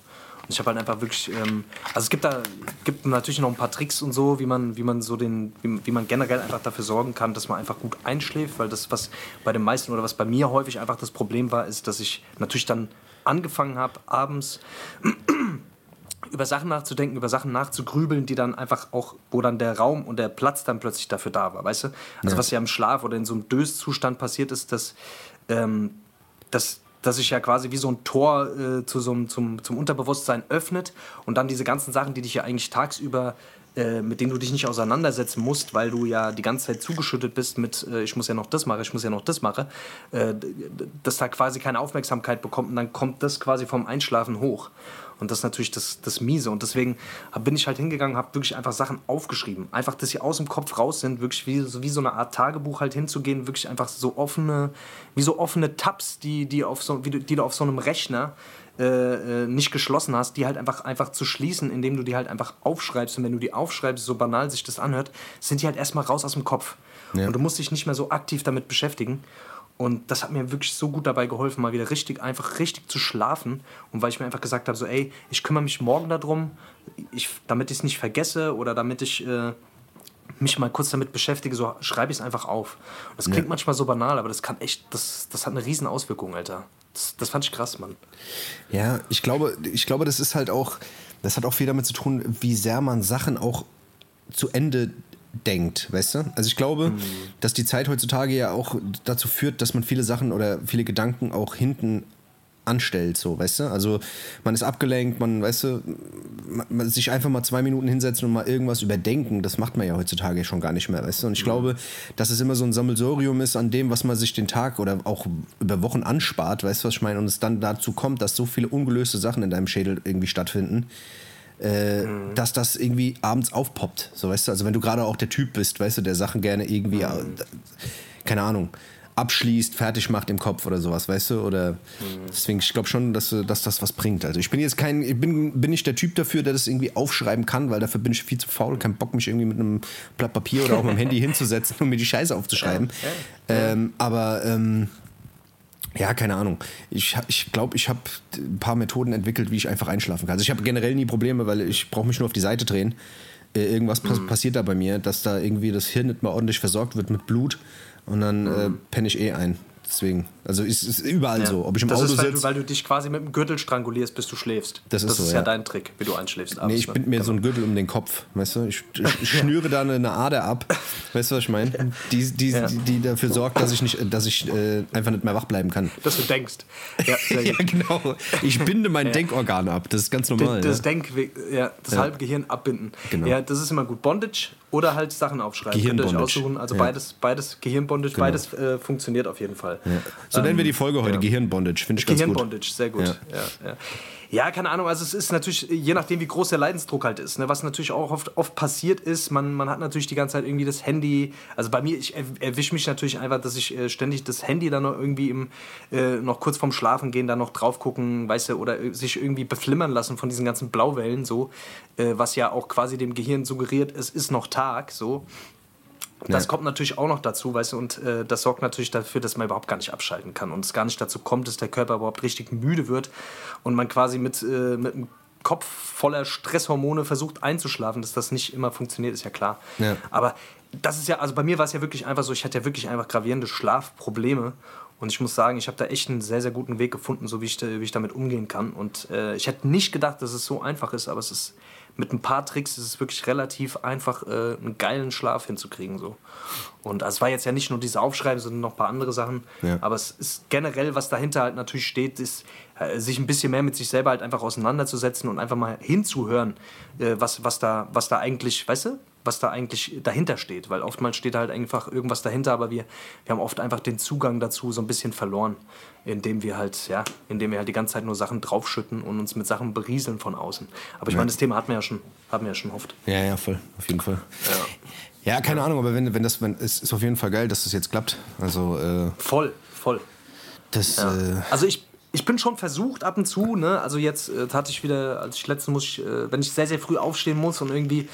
Und ich habe halt einfach wirklich, ähm, also es gibt da gibt natürlich noch ein paar Tricks und so, wie man, wie man so den, wie, wie, man generell einfach dafür sorgen kann, dass man einfach gut einschläft, weil das, was bei den meisten oder was bei mir häufig einfach das Problem war, ist, dass ich natürlich dann angefangen habe, abends über Sachen nachzudenken, über Sachen nachzugrübeln, die dann einfach auch, wo dann der Raum und der Platz dann plötzlich dafür da war, weißt du? Also ja. was ja im Schlaf oder in so einem Döszustand passiert ist, dass, ähm, dass, dass sich ja quasi wie so ein Tor äh, zu so zum, zum Unterbewusstsein öffnet und dann diese ganzen Sachen, die dich ja eigentlich tagsüber äh, mit denen du dich nicht auseinandersetzen musst, weil du ja die ganze Zeit zugeschüttet bist mit, äh, ich muss ja noch das machen, ich muss ja noch das machen, äh, dass da quasi keine Aufmerksamkeit bekommt und dann kommt das quasi vom Einschlafen hoch. Und das ist natürlich das, das Miese. Und deswegen bin ich halt hingegangen, habe wirklich einfach Sachen aufgeschrieben. Einfach, dass sie aus dem Kopf raus sind, wirklich wie, so, wie so eine Art Tagebuch halt hinzugehen, wirklich einfach so offene, wie so offene Tabs, die, die, auf so, wie, die du auf so einem Rechner äh, äh, nicht geschlossen hast, die halt einfach, einfach zu schließen, indem du die halt einfach aufschreibst. Und wenn du die aufschreibst, so banal sich das anhört, sind die halt erstmal raus aus dem Kopf. Ja. Und du musst dich nicht mehr so aktiv damit beschäftigen. Und das hat mir wirklich so gut dabei geholfen, mal wieder richtig, einfach richtig zu schlafen. Und weil ich mir einfach gesagt habe, so, ey, ich kümmere mich morgen darum, ich, damit ich es nicht vergesse oder damit ich äh, mich mal kurz damit beschäftige, so schreibe ich es einfach auf. Und das klingt ja. manchmal so banal, aber das kann echt, das, das hat eine riesen Auswirkung, Alter. Das, das fand ich krass, Mann. Ja, ich glaube, ich glaube, das ist halt auch, das hat auch viel damit zu tun, wie sehr man Sachen auch zu Ende denkt, weißt du? Also ich glaube, mhm. dass die Zeit heutzutage ja auch dazu führt, dass man viele Sachen oder viele Gedanken auch hinten anstellt, so, weißt du? Also man ist abgelenkt, man, weißt du, man, sich einfach mal zwei Minuten hinsetzen und mal irgendwas überdenken, das macht man ja heutzutage schon gar nicht mehr, weißt du? Und ich mhm. glaube, dass es immer so ein Sammelsorium ist an dem, was man sich den Tag oder auch über Wochen anspart, weißt du, was ich meine? Und es dann dazu kommt, dass so viele ungelöste Sachen in deinem Schädel irgendwie stattfinden. Äh, mhm. dass das irgendwie abends aufpoppt, so weißt du, also wenn du gerade auch der Typ bist, weißt du, der Sachen gerne irgendwie, mhm. keine Ahnung, abschließt, fertig macht im Kopf oder sowas, weißt du? Oder mhm. deswegen, ich glaube schon, dass, dass das was bringt. Also ich bin jetzt kein, ich bin, bin nicht der Typ dafür, der das irgendwie aufschreiben kann, weil dafür bin ich viel zu faul, kein Bock, mich irgendwie mit einem Blatt Papier oder auch mit dem Handy hinzusetzen und mir die Scheiße aufzuschreiben. Ja, ja, ja. Ähm, aber ähm, ja, keine Ahnung. Ich glaube, ich, glaub, ich habe ein paar Methoden entwickelt, wie ich einfach einschlafen kann. Also ich habe generell nie Probleme, weil ich brauche mich nur auf die Seite drehen. Äh, irgendwas mhm. passiert da bei mir, dass da irgendwie das Hirn nicht mal ordentlich versorgt wird mit Blut und dann äh, mhm. penne ich eh ein. Deswegen, also es ist überall ja. so. Ob ich im das Auto ist, weil, du, weil du dich quasi mit dem Gürtel strangulierst, bis du schläfst. Das ist, das so, ist ja. ja. dein Trick, wie du einschläfst. Abends, nee, ich ne? bin mir genau. so ein Gürtel um den Kopf, weißt du? Ich, ich, schnüre da eine Ader ab, weißt du, was ich meine? Die, die, ja. die, die, dafür sorgt, dass ich, nicht, dass ich äh, einfach nicht mehr wach bleiben kann. Dass du denkst. Ja, genau. Ich binde mein Denkorgan ab, das ist ganz normal. Das, Denk, ja, das halbe Gehirn abbinden. Genau. Ja, das ist immer gut. Bondage oder halt Sachen aufschreiben. Könnt ihr euch aussuchen. Also ja. beides, beides Gehirnbondage, genau. beides äh, funktioniert auf jeden Fall. Ja. So ähm, nennen wir die Folge heute, ja. Gehirnbondage, finde ich ganz gut. Gehirnbondage, sehr gut. Ja. Ja, keine Ahnung. Also es ist natürlich, je nachdem, wie groß der Leidensdruck halt ist. Ne? Was natürlich auch oft, oft passiert ist, man, man hat natürlich die ganze Zeit irgendwie das Handy. Also bei mir, ich erwische mich natürlich einfach, dass ich äh, ständig das Handy dann noch irgendwie im, äh, noch kurz vorm Schlafen gehen, dann noch drauf gucken, weißt du, oder sich irgendwie beflimmern lassen von diesen ganzen Blauwellen, so, äh, was ja auch quasi dem Gehirn suggeriert, es ist noch Tag, so. Das ja. kommt natürlich auch noch dazu, weißt du, und äh, das sorgt natürlich dafür, dass man überhaupt gar nicht abschalten kann und es gar nicht dazu kommt, dass der Körper überhaupt richtig müde wird und man quasi mit, äh, mit einem Kopf voller Stresshormone versucht einzuschlafen, dass das nicht immer funktioniert, ist ja klar. Ja. Aber das ist ja, also bei mir war es ja wirklich einfach so, ich hatte ja wirklich einfach gravierende Schlafprobleme und ich muss sagen, ich habe da echt einen sehr, sehr guten Weg gefunden, so wie ich, wie ich damit umgehen kann. Und äh, ich hätte nicht gedacht, dass es so einfach ist, aber es ist mit ein paar Tricks ist es wirklich relativ einfach, äh, einen geilen Schlaf hinzukriegen. So. Und also es war jetzt ja nicht nur diese Aufschreiben, sondern noch ein paar andere Sachen. Ja. Aber es ist generell, was dahinter halt natürlich steht, ist, äh, sich ein bisschen mehr mit sich selber halt einfach auseinanderzusetzen und einfach mal hinzuhören, äh, was, was, da, was da eigentlich, weißt du, was da eigentlich dahinter steht. Weil oftmals steht halt einfach irgendwas dahinter, aber wir, wir haben oft einfach den Zugang dazu so ein bisschen verloren indem wir halt, ja, indem wir halt die ganze Zeit nur Sachen draufschütten und uns mit Sachen berieseln von außen. Aber ich ja. meine, das Thema hatten wir ja schon, haben wir ja schon oft. Ja, ja, voll, auf jeden Fall. Ja, ja keine Ahnung, aber wenn, wenn das, wenn, es ist auf jeden Fall geil, dass das jetzt klappt. Also, äh, voll, voll. Das, äh, also ich, ich bin schon versucht ab und zu, ne? Also jetzt äh, hatte ich wieder, als ich letztens muss, ich, äh, wenn ich sehr, sehr früh aufstehen muss und irgendwie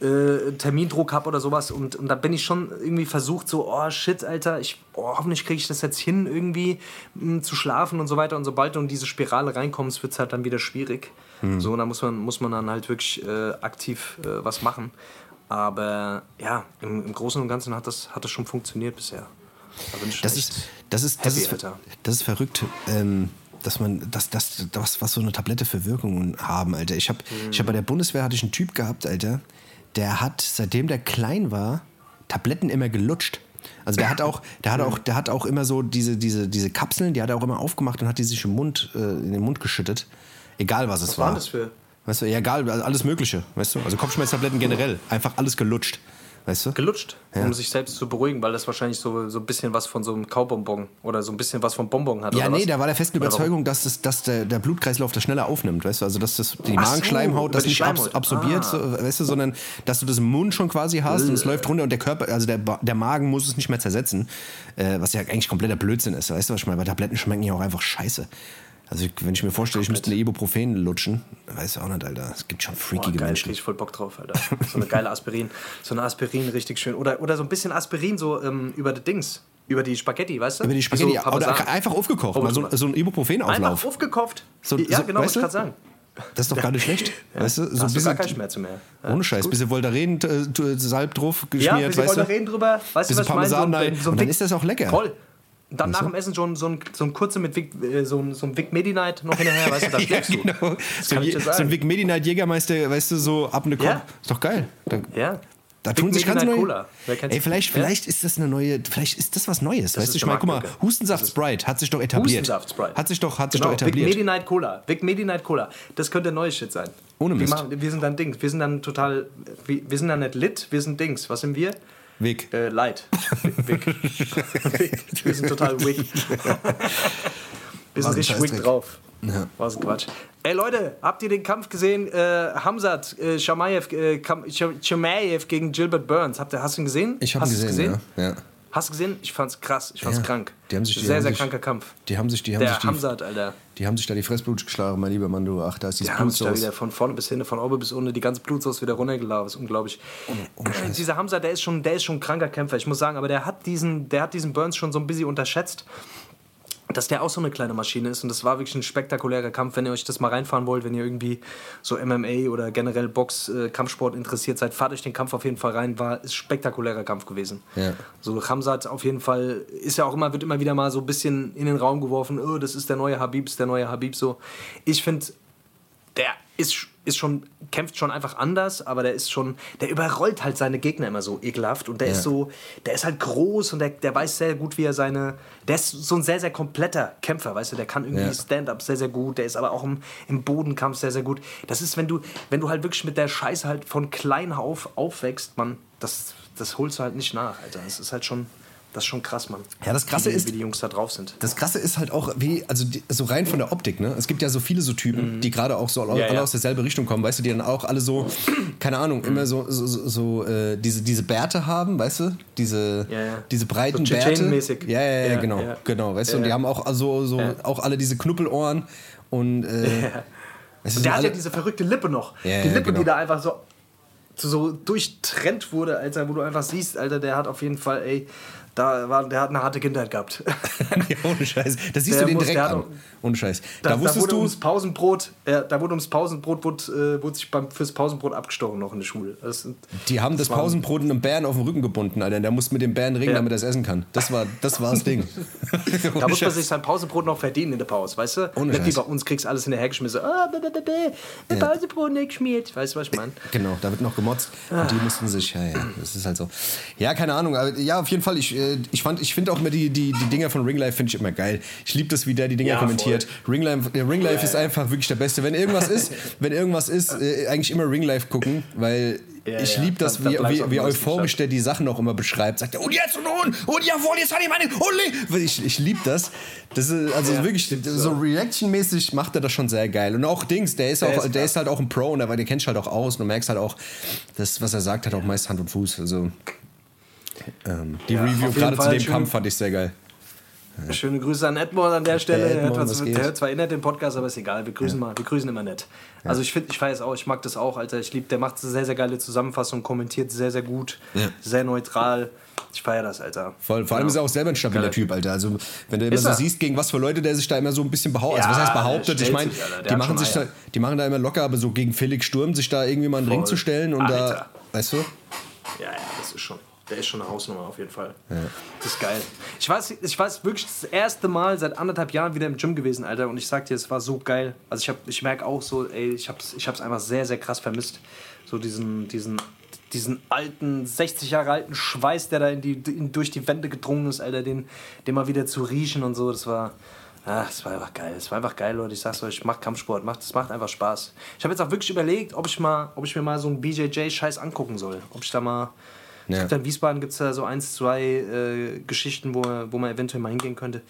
äh, Termindruck habe oder sowas und, und da bin ich schon irgendwie versucht, so, oh shit, Alter, ich, oh, hoffentlich kriege ich das jetzt hin, irgendwie mh, hm, zu schlafen und so weiter. Und sobald du in diese Spirale reinkommst, wird es halt dann wieder schwierig. Mhm. So, und da muss man, muss man dann halt wirklich äh, aktiv äh, was machen. Aber ja, im, im Großen und Ganzen hat das, hat das schon funktioniert bisher. Da das, ist, das, ist, das, ist, das ist verrückt. Ähm, dass man, dass das, das, was so eine Tablette für Wirkungen haben, Alter. Ich habe, mhm. ich habe bei der Bundeswehr hatte ich einen Typ gehabt, Alter. Der hat, seitdem der klein war, Tabletten immer gelutscht. Also der hat auch, der hat auch, der hat auch immer so diese, diese, diese Kapseln, die hat er auch immer aufgemacht und hat die sich im Mund, äh, in den Mund geschüttet. Egal was es was war. Was war das für? Weißt du, ja, egal, alles Mögliche, weißt du? Also Kopfschmerztabletten generell, einfach alles gelutscht weißt du? Gelutscht, ja. um sich selbst zu beruhigen, weil das wahrscheinlich so, so ein bisschen was von so einem Kaubonbon oder so ein bisschen was vom Bonbon hat. Ja, nee, da war der festen Überzeugung, dass, das, dass der, der Blutkreislauf das schneller aufnimmt, weißt du? Also, dass das, die Magenschleimhaut das nicht abs absorbiert, ah. so, weißt du, sondern dass du das im Mund schon quasi hast und es läuft runter und der Körper, also der, der Magen muss es nicht mehr zersetzen, äh, was ja eigentlich kompletter Blödsinn ist, weißt du, was ich meine? Weil Tabletten schmecken ja auch einfach scheiße. Also wenn ich mir vorstelle, ich müsste eine Ibuprofen lutschen, weiß ich auch nicht, Alter. Es gibt schon freakige Boah, geil, Menschen. Ich voll Bock drauf, Alter. So eine geile Aspirin. So eine Aspirin richtig schön. Oder, oder so ein bisschen Aspirin so ähm, über die Dings. Über die Spaghetti, weißt du? Über die Spaghetti. So, oder einfach aufgekocht. Mal so, so ein Ibuprofen-Auflauf. Einfach aufgekocht. So, ja, genau, was ich gerade sagen. Das ist doch gar nicht schlecht. ja, weißt du, so hast bisschen, gar keinen Schmerz mehr. Ja, ohne Scheiß. Bisschen Voltaren-Salb drauf geschmiert, ja, bisschen weißt du? Voltaren drüber. Weißt du, was ich meine? So, so, so und dann ist das auch lecker. Voll. Dann nach dem Essen schon so ein, so ein kurze mit Vic, äh, so ein, so ein Vic Medi-Night noch hinterher, weißt du, da schläfst ja, genau. So, so, ein Vic Medi-Night Jägermeister, weißt du, so ab und Kopf. Ja. Ist doch geil. Da, ja. Da tun sich ganz neue. Ey, vielleicht, ja? vielleicht ist das eine neue, vielleicht ist das was Neues. Das weißt du, ich meine, guck mal, Hustensaft Sprite hat sich doch etabliert. Hustensaft Sprite. Hat sich doch, hat sich genau, doch etabliert. Vic Medi-Night Cola. Vic Medi-Night Cola. Das könnte neues Shit sein. Ohne Mist. Wir, machen, wir sind dann Dings. Wir sind dann total, wir, wir sind dann nicht lit, wir sind Dings. Was sind wir? Weg. Äh, Light. Weg. Wir sind total wick. Wir sind richtig wick drauf. Ja. Was ein Quatsch. Ey Leute, habt ihr den Kampf gesehen? Äh, Hamzat äh, Shamaev, äh, Shamaev gegen Gilbert Burns. Habt ihr, hast du ihn gesehen? Ich habe ihn gesehen, gesehen? Ja. ja. Hast du gesehen? Ich fand's krass, ich fand's ja. krank. Die haben sich, die sehr, haben sehr sich, kranker Kampf. Die haben sich, die haben Der sich die, Hamzat, Alter. Die haben sich da die Fressblut geschlagen, mein lieber Mann, du. Ach, da ist dieses Die sich da wieder von vorne bis hinten, von oben bis unten, die ganze Blutsauce wieder runtergelaufen. Das ist unglaublich. Oh, oh, Dieser Hamzat, der ist schon, der ist schon ein kranker Kämpfer, ich muss sagen, aber der hat diesen, der hat diesen Burns schon so ein bisschen unterschätzt dass der auch so eine kleine Maschine ist und das war wirklich ein spektakulärer Kampf, wenn ihr euch das mal reinfahren wollt, wenn ihr irgendwie so MMA oder generell Box, äh, Kampfsport interessiert seid, fahrt euch den Kampf auf jeden Fall rein, war ist spektakulärer Kampf gewesen. Ja. So Hamzat auf jeden Fall ist ja auch immer wird immer wieder mal so ein bisschen in den Raum geworfen, oh, das ist der neue Habib, ist der neue Habib so. Ich finde der ist, ist schon, kämpft schon einfach anders, aber der ist schon, der überrollt halt seine Gegner immer so ekelhaft und der ja. ist so, der ist halt groß und der, der weiß sehr gut, wie er seine, der ist so ein sehr, sehr kompletter Kämpfer, weißt du, der kann irgendwie ja. Stand-up sehr, sehr gut, der ist aber auch im, im Bodenkampf sehr, sehr gut. Das ist, wenn du, wenn du halt wirklich mit der Scheiße halt von klein auf aufwächst, man, das, das holst du halt nicht nach, Alter. Das ist halt schon, das ist schon krass, Mann. Ja, das Krasse wie, ist, wie die Jungs da drauf sind. Das Krasse ist halt auch, wie, also die, so rein von der Optik, ne? Es gibt ja so viele so Typen, mhm. die gerade auch so alle, ja, ja. aus derselben Richtung kommen, weißt du, die dann auch alle so, keine Ahnung, mhm. immer so, so, so, so äh, diese, diese Bärte haben, weißt du? Diese, ja, diese breiten so Bärte. Ja, ja, ja, genau, genau, weißt du? Und die haben auch also, so auch alle diese Knuppelohren und äh, und der hat ja diese verrückte Lippe noch. die Lippe, genau. die da einfach so so durchtrennt wurde, Alter, wo du einfach siehst, Alter, der hat auf jeden Fall, ey, da war, der hat eine harte Kindheit gehabt. ja, ohne Scheiß. Da siehst der du den direkt an. Ohne Scheiß. Da, da, wusstest da wurde du ums Pausenbrot, äh, da wurde ums Pausenbrot, wurde, äh, wurde sich beim, fürs Pausenbrot abgestochen noch in der Schule. Das, die haben das, das Pausenbrot einem Bären auf den Rücken gebunden, Alter. Der muss mit dem Bären ringen, ja. damit er es essen kann. Das war das, war das Ding. da muss man sich sein Pausenbrot noch verdienen in der Pause, weißt du? Ohne Nicht wie bei uns kriegst du alles hinterhergeschmissen. Ah, oh, ja. Pausenbrot nicht geschmiert. Weißt du, was ich meine? Genau, da wird noch gemotzt. Ah. Und die mussten sich, ja, ja, das ist halt so. Ja, keine Ahnung. Aber ja, auf jeden Fall, ich, äh, ich fand, ich finde auch immer die, die, die Dinger von Ringlife finde ich immer geil. Ich liebe das, wie der die Dinger ja, kommentiert. Ringlife, äh, Ringlife ist einfach wirklich der Beste. Wenn irgendwas ist, wenn irgendwas ist, äh, eigentlich immer Ringlife gucken, weil ja, ich liebe das, wie, wie, wie euphorisch der die Sachen auch immer beschreibt. Sagt er, und jetzt und und, und jawohl, jetzt hat ich meine, und Ich, ich liebe das. Das ist, also ja, wirklich, so Reaction-mäßig macht er das schon sehr geil. Und auch Dings, der ist, der auch, ist, der ist halt auch ein Pro, und der, der kennst halt auch aus und du merkst halt auch, das, was er sagt, hat auch meist Hand und Fuß. Also ähm, die ja, Review gerade zu dem Kampf fand ich sehr geil. Schöne Grüße an Edmond an der Stelle. Der, Edmond, hört, was der hört zwar innerhalb den Podcast, aber ist egal. Wir grüßen mal. Wir grüßen immer nett. Also ich finde, ich feiere es auch. Ich mag das auch, Alter. Ich liebe, der macht sehr, sehr geile Zusammenfassungen, kommentiert sehr, sehr gut, Ja. sehr neutral. Ich feiere das, Alter. Voll, vor allem Ja. ist er auch selber ein stabiler Geiler Typ, Alter. Also, wenn du immer Ist so er. siehst, gegen was für Leute der sich da immer so ein bisschen behauptet. Ja, also, was heißt behauptet? Ich meine, die, machen sich da, die machen da immer locker, aber so gegen Felix Sturm sich da irgendwie mal einen Ring Voll. zu stellen und Alter. da, weißt du? Ja, ja, das ist schon. Der ist schon eine Hausnummer auf jeden Fall. Das ist geil. Ich weiß, ich weiß wirklich das erste Mal seit anderthalb Jahren wieder im Gym gewesen, Alter. Und ich sag dir, es war so geil. Also ich, hab, ich merke auch so, ey, ich hab's, ich hab's einfach sehr, sehr krass vermisst. So diesen, diesen, diesen alten, 60 Jahre alten Schweiß, der da in die, in, durch die Wände gedrungen ist, Alter, den, den mal wieder zu riechen und so. Das war. Ah, das war einfach geil. Es war einfach geil, Leute. Ich sag's euch, ich mach Kampfsport. Macht, das macht einfach Spaß. Ich habe jetzt auch wirklich überlegt, ob ich, mal, ob ich mir mal so einen BJJ-Scheiß angucken soll. Ob ich da mal. Ja. gibt in Wiesbaden gibt es da so eins, zwei äh, Geschichten, wo, wo man eventuell mal hingehen könnte.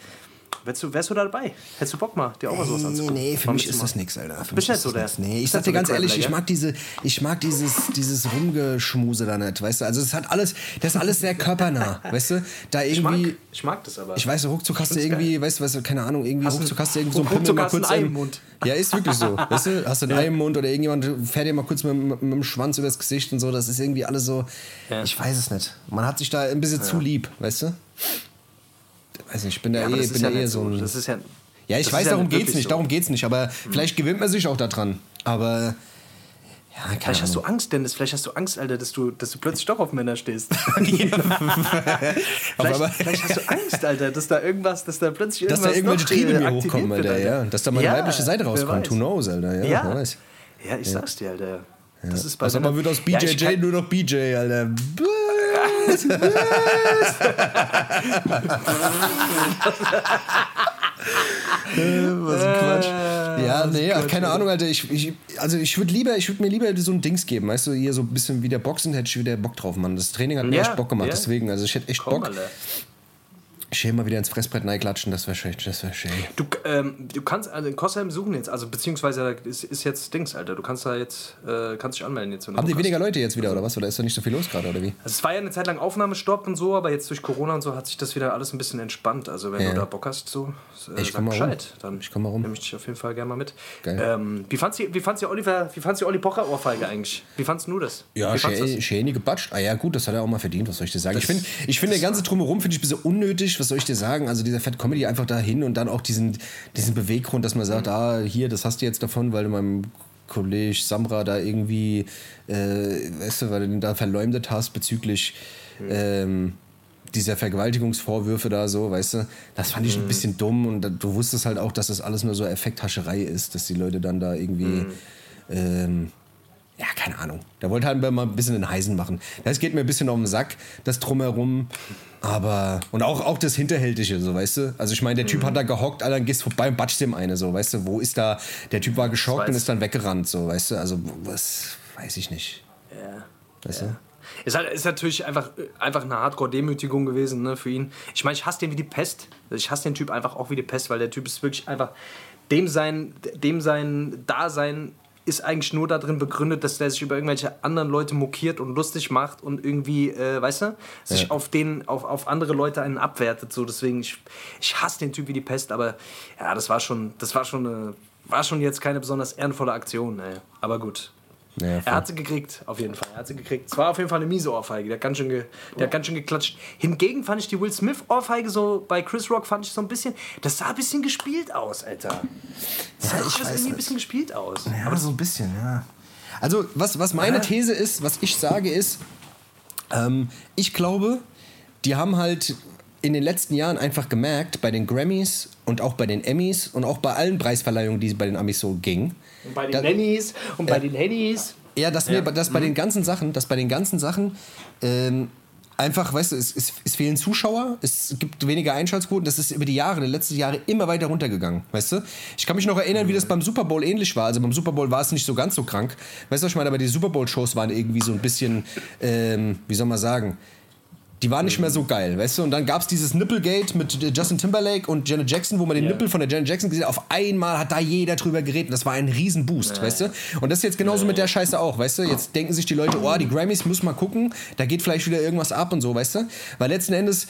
Wärst du, wärst du da dabei? Hättest du Bock mal, dir auch mal sowas anzugucken? Nee, für mich ist das nichts, Alter. Für Bist mich so der- das. Nee, ich sag dir ganz ehrlich, ich mag diese, ich mag dieses, dieses Rumgeschmuse da nicht, weißt du? Also es hat alles, das ist alles sehr körpernah, weißt du? Da Ich mag, irgendwie, ich mag das aber. ich weiß, ruckzuck hast du irgendwie, weißt du, weißt du, keine Ahnung, irgendwie Hast ruckzuck ein- hast du irgendwie so einen Pimmel mal ein kurz Ei im- Mund. Ja, ist wirklich so, weißt du? Hast du ein Ja. Ei im Mund oder irgendjemand fährt dir mal kurz mit, mit, mit dem Schwanz übers Gesicht und so, das ist irgendwie alles so, Ja. ich weiß es nicht. Man hat sich da ein bisschen zu lieb, weißt du? Weiß nicht, ich bin da ja, eh, bin ja eh so ein... Das ist ja, Ja, ich weiß, darum geht's nicht, so. darum geht's nicht, aber vielleicht gewöhnt man sich auch daran. Aber ja, Vielleicht hast du Ahnung. Angst, Dennis. Vielleicht hast du Angst, Alter, dass du, dass du plötzlich doch auf Männer stehst. Vielleicht, vielleicht hast du Angst, Alter, dass da irgendwas, dass da plötzlich Dass irgendwas da irgendwelche Triebe mir hochkommen, wird, Alter, ja. Dass da mal Ja, eine weibliche Seite rauskommt. Who knows, Alter, ja. Ja. weiß. Ja, ich sag's dir, Alter. Das ist bei Also man wird aus BJJ nur noch BJ, Alter. Was ein Quatsch. Ja, nee, ach, keine Ahnung, Alter. Ich, ich, also ich würde lieber, ich würde mir lieber so ein Dings geben, weißt du, hier so ein bisschen wieder Boxen, hätte ich wieder Bock drauf, Mann. Das Training hat mir Ja, echt Bock gemacht, ja. deswegen, also ich hätte echt Komm, Bock. Alter. Schön mal wieder ins Fressbrett klatschen, das wäre schön, das wäre schön. Du, ähm, du kannst also in Kostheim suchen jetzt, also beziehungsweise ist, ist jetzt Dings, Alter. Du kannst da jetzt, äh, kannst dich anmelden jetzt. Haben die weniger Leute jetzt wieder, oder was? Oder ist da nicht so viel los gerade, oder wie? Also es war ja eine Zeit lang Aufnahmestopp und so, aber jetzt durch Corona und so hat sich das wieder alles ein bisschen entspannt. Also wenn Ja. du da Bock hast, so äh, Ich sag mal rum. Bescheid. Dann Ich komm mal rum. nehme ich dich auf jeden Fall gerne mal mit. Geil. Ähm, wie fandst du wie fandst du Oliver, wie fandst du Olli Pocher Ohrfeige eigentlich? Wie fandst du das? Ja, schön, gebatscht. Ah ja, gut, das hat er auch mal verdient, was soll ich dir sagen? ich finde, ich find, der ganze Drumherum finde ich ein bisschen unnötig, was soll ich dir sagen? Also dieser Fat Comedy einfach dahin und dann auch diesen, diesen Beweggrund, dass man sagt, ah, hier, das hast du jetzt davon, weil du meinem Kollege Samra da irgendwie, äh, weißt du, weil du ihn da verleumdet hast bezüglich ähm, dieser Vergewaltigungsvorwürfe da so, weißt du, das fand ich ein bisschen dumm und du wusstest halt auch, dass das alles nur so Effekthascherei ist, dass die Leute dann da irgendwie ähm, ja, keine Ahnung. Da wollte halt mal ein bisschen den Heisen machen. Das geht mir ein bisschen auf den Sack, das Drumherum. Aber, und auch, auch das Hinterhältige, so, weißt du? Also, ich meine, der Typ hat da gehockt, Alter, dann gehst vorbei und batscht dem eine, so, weißt du? Wo ist da, der Typ war geschockt und ist dann weggerannt, so, weißt du? Also, was, weiß ich nicht. Ja. Weißt du? Ist, halt, ist natürlich einfach, einfach eine Hardcore-Demütigung gewesen ne, für ihn. Ich meine, ich hasse den wie die Pest. Ich hasse den Typ einfach auch wie die Pest, weil der Typ ist wirklich einfach. Dem sein, dem sein Dasein ist eigentlich nur darin begründet, dass der sich über irgendwelche anderen Leute mokiert und lustig macht und irgendwie, äh, weißt du, sich Ja. auf, den, auf, auf andere Leute einen abwertet. So. Deswegen, ich, ich hasse den Typ wie die Pest, aber ja, das war schon, das war schon, eine, war schon jetzt keine besonders ehrenvolle Aktion. Ey. Aber gut. Ja, Er hat sie gekriegt, auf jeden Fall. Er hat sie gekriegt. Es war auf jeden Fall eine miese Ohrfeige. Der hat ganz schön, ge, der hat ganz schön geklatscht. Hingegen fand ich die Will Smith-Ohrfeige so bei Chris Rock fand ich so ein bisschen. Das sah ein bisschen gespielt aus, Alter. Das sah ich irgendwie ein bisschen gespielt aus. Aber so ein bisschen, ja. Also, was, was meine These ist, was ich sage, ist, ähm, ich glaube, die haben halt in den letzten Jahren einfach gemerkt, bei den Grammys und auch bei den Emmys und auch bei allen Preisverleihungen, die es bei den Amis so ging, Und bei den Da- Nannies und bei den Hennys. ja, dass, Ja. Nee, dass bei den ganzen Sachen, dass bei den ganzen Sachen ähm, einfach, weißt du, es, es, es fehlen Zuschauer, es gibt weniger Einschaltquoten, das ist über die Jahre, die letzten Jahre immer weiter runtergegangen, weißt du? Ich kann mich noch erinnern, wie das beim Super Bowl ähnlich war. Also beim Super Bowl war es nicht so ganz so krank. Weißt du, was ich meine? Aber die Super Bowl-Shows waren irgendwie so ein bisschen, ähm, wie soll man sagen, Die war nicht mehr so geil, weißt du? Und dann gab es dieses Nipplegate mit äh, Justin Timberlake und Janet Jackson, wo man den Ja. Nippel von der Janet Jackson gesehen hat. Auf einmal hat da jeder drüber geredet. Das war ein Riesenboost, weißt du? Und das ist jetzt genauso mit der Scheiße auch, weißt du? Jetzt denken sich die Leute, oh, die Grammys, muss mal gucken, da geht vielleicht wieder irgendwas ab und so, weißt du? Weil letzten Endes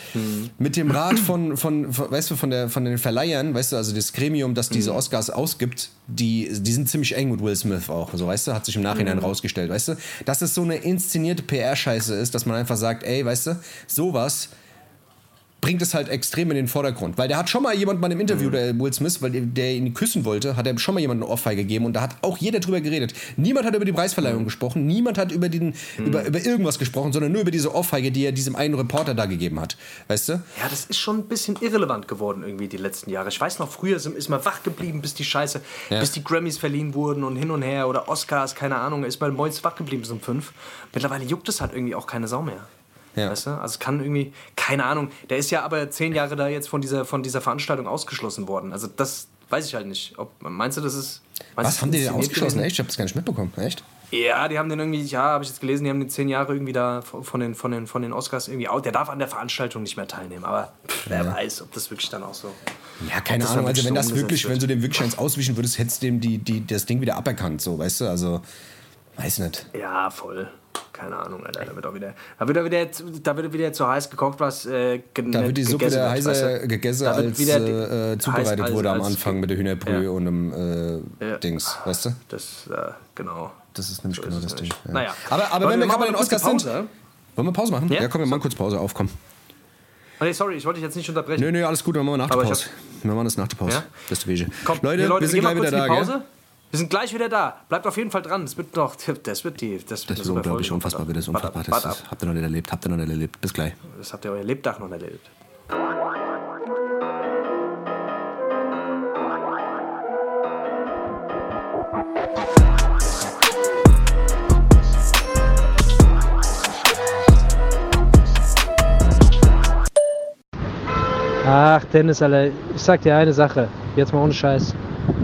mit dem Rat von, von, von weißt du, von, der, von den Verleihern, weißt du, also das Gremium, das diese Oscars ausgibt, die, die sind ziemlich eng mit Will Smith auch, so, weißt du? Hat sich im Nachhinein rausgestellt, weißt du? Dass es so eine inszenierte PR-Scheiße ist, dass man einfach sagt, ey, weißt du, sowas bringt es halt extrem in den Vordergrund. Weil der hat schon mal jemand mal im Interview, der Will Smith, weil der, ihn küssen wollte, hat er schon mal jemanden eine Ohrfeige gegeben und da hat auch jeder drüber geredet. Niemand hat über die Preisverleihung gesprochen, niemand hat über, den, über, über irgendwas gesprochen, sondern nur über diese Ohrfeige, die er diesem einen Reporter da gegeben hat. Weißt du? Ja, das ist schon ein bisschen irrelevant geworden irgendwie die letzten Jahre. Ich weiß noch, früher ist ist man wach geblieben, bis die Scheiße, Ja. bis die Grammys verliehen wurden und hin und her oder Oscars, keine Ahnung, ist man morgens wach geblieben bis um fünf. Mittlerweile juckt es halt irgendwie auch keine Sau mehr. Ja. Weißt du? Also es kann irgendwie, keine Ahnung, der ist ja aber zehn Jahre da jetzt von dieser, von dieser Veranstaltung ausgeschlossen worden. Also das weiß ich halt nicht. Ob, meinst du, das ist. Was du, haben die denn ausgeschlossen? Echt? Ich hab das gar nicht mitbekommen. Echt? Ja, die haben den irgendwie, ja, habe ich jetzt gelesen, die haben den zehn Jahre irgendwie da von den, von den, von den Oscars irgendwie out. Der darf an der Veranstaltung nicht mehr teilnehmen, aber pff, wer weiß, ob das wirklich dann auch so. Ja, keine Ahnung. Also wenn das wirklich, umgesetzt wenn du dem wirklich eins auswischen würdest, hättest du dem die, die, das Ding wieder aberkannt, so, weißt du? Also, weiß nicht. Ja, voll. Keine Ahnung, Alter. Da wird auch wieder, da wird auch wieder, da wird wieder zu heiß gekocht, was äh, Da wird die Suppe gegessen der heißer gegessen, Da als wieder äh, zubereitet heiß als- wurde am als- Anfang mit der Hühnerbrühe Ja. und einem äh, Ja. Dings, weißt du? Das, äh, genau. Das ist nämlich So genau ist das Ding. Ja. Naja. Aber, aber wenn wir wir gerade bei den Oscars sind. Wollen wir Pause machen? Ja, komm, wir machen kurz Pause auf, komm. Oh, nee, sorry, ich wollte dich jetzt nicht unterbrechen. Nö, nö, alles gut, wir machen nach der Pause. Wir machen das nach der Pause. Ja? Das ist die Wege. Komm, Leute, Leute, wir sind gleich wieder da, gell? Wir sind gleich wieder da. Bleibt auf jeden Fall dran. Das wird doch, das wird die, das wird Das super unglaublich, unfassbar, wird das unfassbar. Das habt ihr noch nicht erlebt, habt ihr noch nicht erlebt. Bis gleich. Das habt ihr euer Lebtag noch erlebt. Ach, Dennis, Alter, ich sag dir eine Sache. Jetzt mal ohne Scheiß.